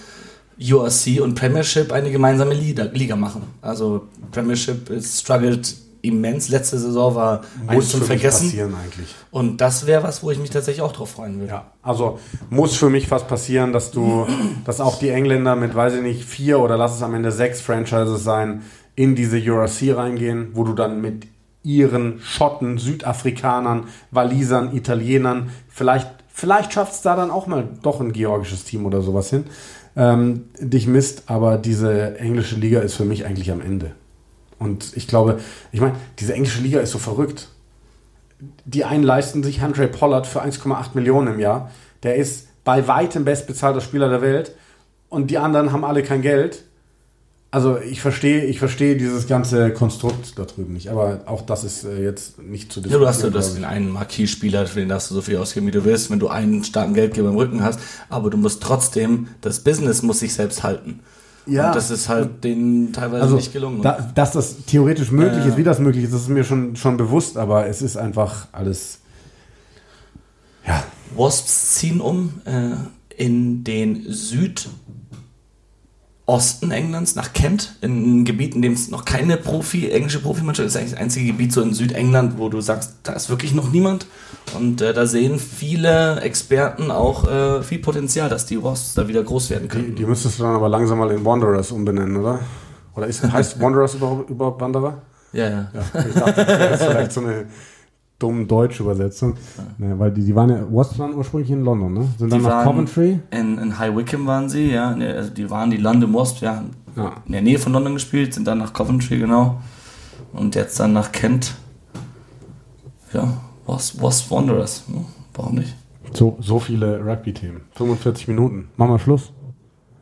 [SPEAKER 2] URC und Premiership eine gemeinsame Liga, Liga machen. Also Premiership ist struggled immens. Letzte Saison war
[SPEAKER 1] muss zum Vergessen. passieren eigentlich.
[SPEAKER 2] Und das wäre was, wo ich mich tatsächlich auch drauf freuen würde.
[SPEAKER 1] Ja, also muss für mich fast passieren, dass du, dass auch die Engländer mit, weiß ich nicht, vier oder lass es am Ende sechs Franchises sein, in diese URC reingehen, wo du dann mit ihren Schotten, Südafrikanern, Walisern, Italienern, vielleicht, vielleicht schafft es da dann auch mal doch ein georgisches Team oder sowas hin, ähm, dich misst, aber diese englische Liga ist für mich eigentlich am Ende. Und ich glaube, ich meine, diese englische Liga ist so verrückt. Die einen leisten sich Andre Pollard für 1,8 Millionen im Jahr. Der ist bei weitem bestbezahlter Spieler der Welt. Und die anderen haben alle kein Geld. Also ich verstehe, ich verstehe dieses ganze Konstrukt da drüben nicht, aber auch das ist äh, jetzt nicht zu
[SPEAKER 2] diskutieren. Ja, du hast ja das den einen Marquis-Spieler, für den darfst du so viel ausgeben, wie du willst, wenn du einen starken Geldgeber im Rücken hast, aber du musst trotzdem, das Business muss sich selbst halten. Ja. Und das ist halt denen teilweise also, nicht gelungen.
[SPEAKER 1] Da, dass das theoretisch möglich äh, ist, wie das möglich ist, das ist mir schon, schon bewusst, aber es ist einfach alles.
[SPEAKER 2] Ja. Wasps ziehen um äh, in den Süd- Osten Englands, nach Kent, in einem Gebiet, in dem es noch keine Profi, englische Profimannschaft ist, eigentlich das einzige Gebiet so in Südengland, wo du sagst, da ist wirklich noch niemand. Und äh, da sehen viele Experten auch äh, viel Potenzial, dass die Wasps da wieder groß werden können.
[SPEAKER 1] Die, die müsstest du dann aber langsam mal in Wanderers umbenennen, oder? Oder ist, heißt Wanderers überhaupt, überhaupt Wanderer?
[SPEAKER 2] Ja, ja. ja
[SPEAKER 1] ich dachte, das wäre vielleicht so eine dumme deutsche Übersetzung. Ja. Ne, weil die, die waren ja, was waren ursprünglich in London, ne?
[SPEAKER 2] Sind dann nach Coventry? In, in High Wycombe waren sie, ja. Ne, also die waren die London Wasps, ja. ja. In der Nähe von London gespielt, sind dann nach Coventry, genau. Und jetzt dann nach Kent. Ja, was, was Wanderers. Ja, warum nicht?
[SPEAKER 1] So, so viele Rugby-Themen. 45 Minuten. Machen wir Schluss.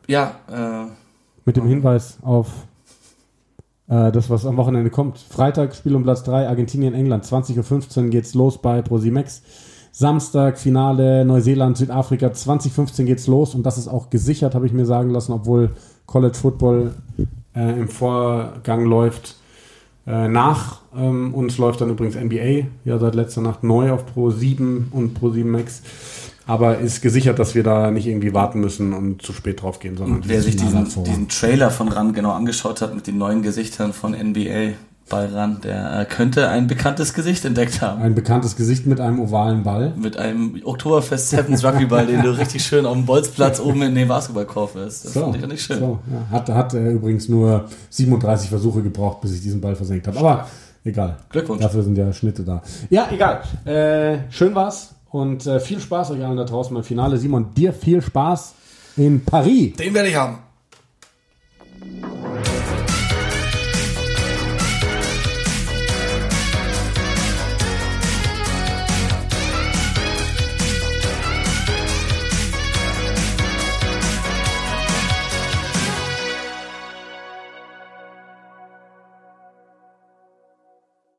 [SPEAKER 2] Ja, äh,
[SPEAKER 1] Mit dem Hinweis auf äh, das, was am Wochenende kommt. Freitag Spiel um Platz 3, Argentinien, England. 20.15 Uhr geht's los bei ProSimax. Samstag Finale Neuseeland, Südafrika. 2015 geht's los und das ist auch gesichert, habe ich mir sagen lassen, obwohl College Football äh, im Vorgang läuft. Äh, nach ähm, uns läuft dann übrigens NBA, ja seit letzter Nacht neu auf Pro 7 und Pro 7 Max. Aber ist gesichert, dass wir da nicht irgendwie warten müssen und zu spät drauf gehen, sondern
[SPEAKER 2] wer sich diesen, diesen Trailer von RAN genau angeschaut hat mit den neuen Gesichtern von NBA bei RAN, der äh, könnte ein bekanntes Gesicht entdeckt haben.
[SPEAKER 1] Ein bekanntes Gesicht mit einem ovalen Ball.
[SPEAKER 2] Mit einem Oktoberfest Sevens Rugbyball, den du richtig schön auf dem Bolzplatz oben in den Basketballkorb hast. Das so, fand ich auch nicht schön. So,
[SPEAKER 1] ja. Hat, hat äh, übrigens nur 37 Versuche gebraucht, bis ich diesen Ball versenkt habe. Aber egal.
[SPEAKER 2] Glückwunsch.
[SPEAKER 1] Dafür sind ja Schnitte da. Ja, egal. Äh, schön war's. Und äh, viel Spaß euch allen da draußen beim Finale. Simon, dir viel Spaß in Paris.
[SPEAKER 2] Den werde ich haben.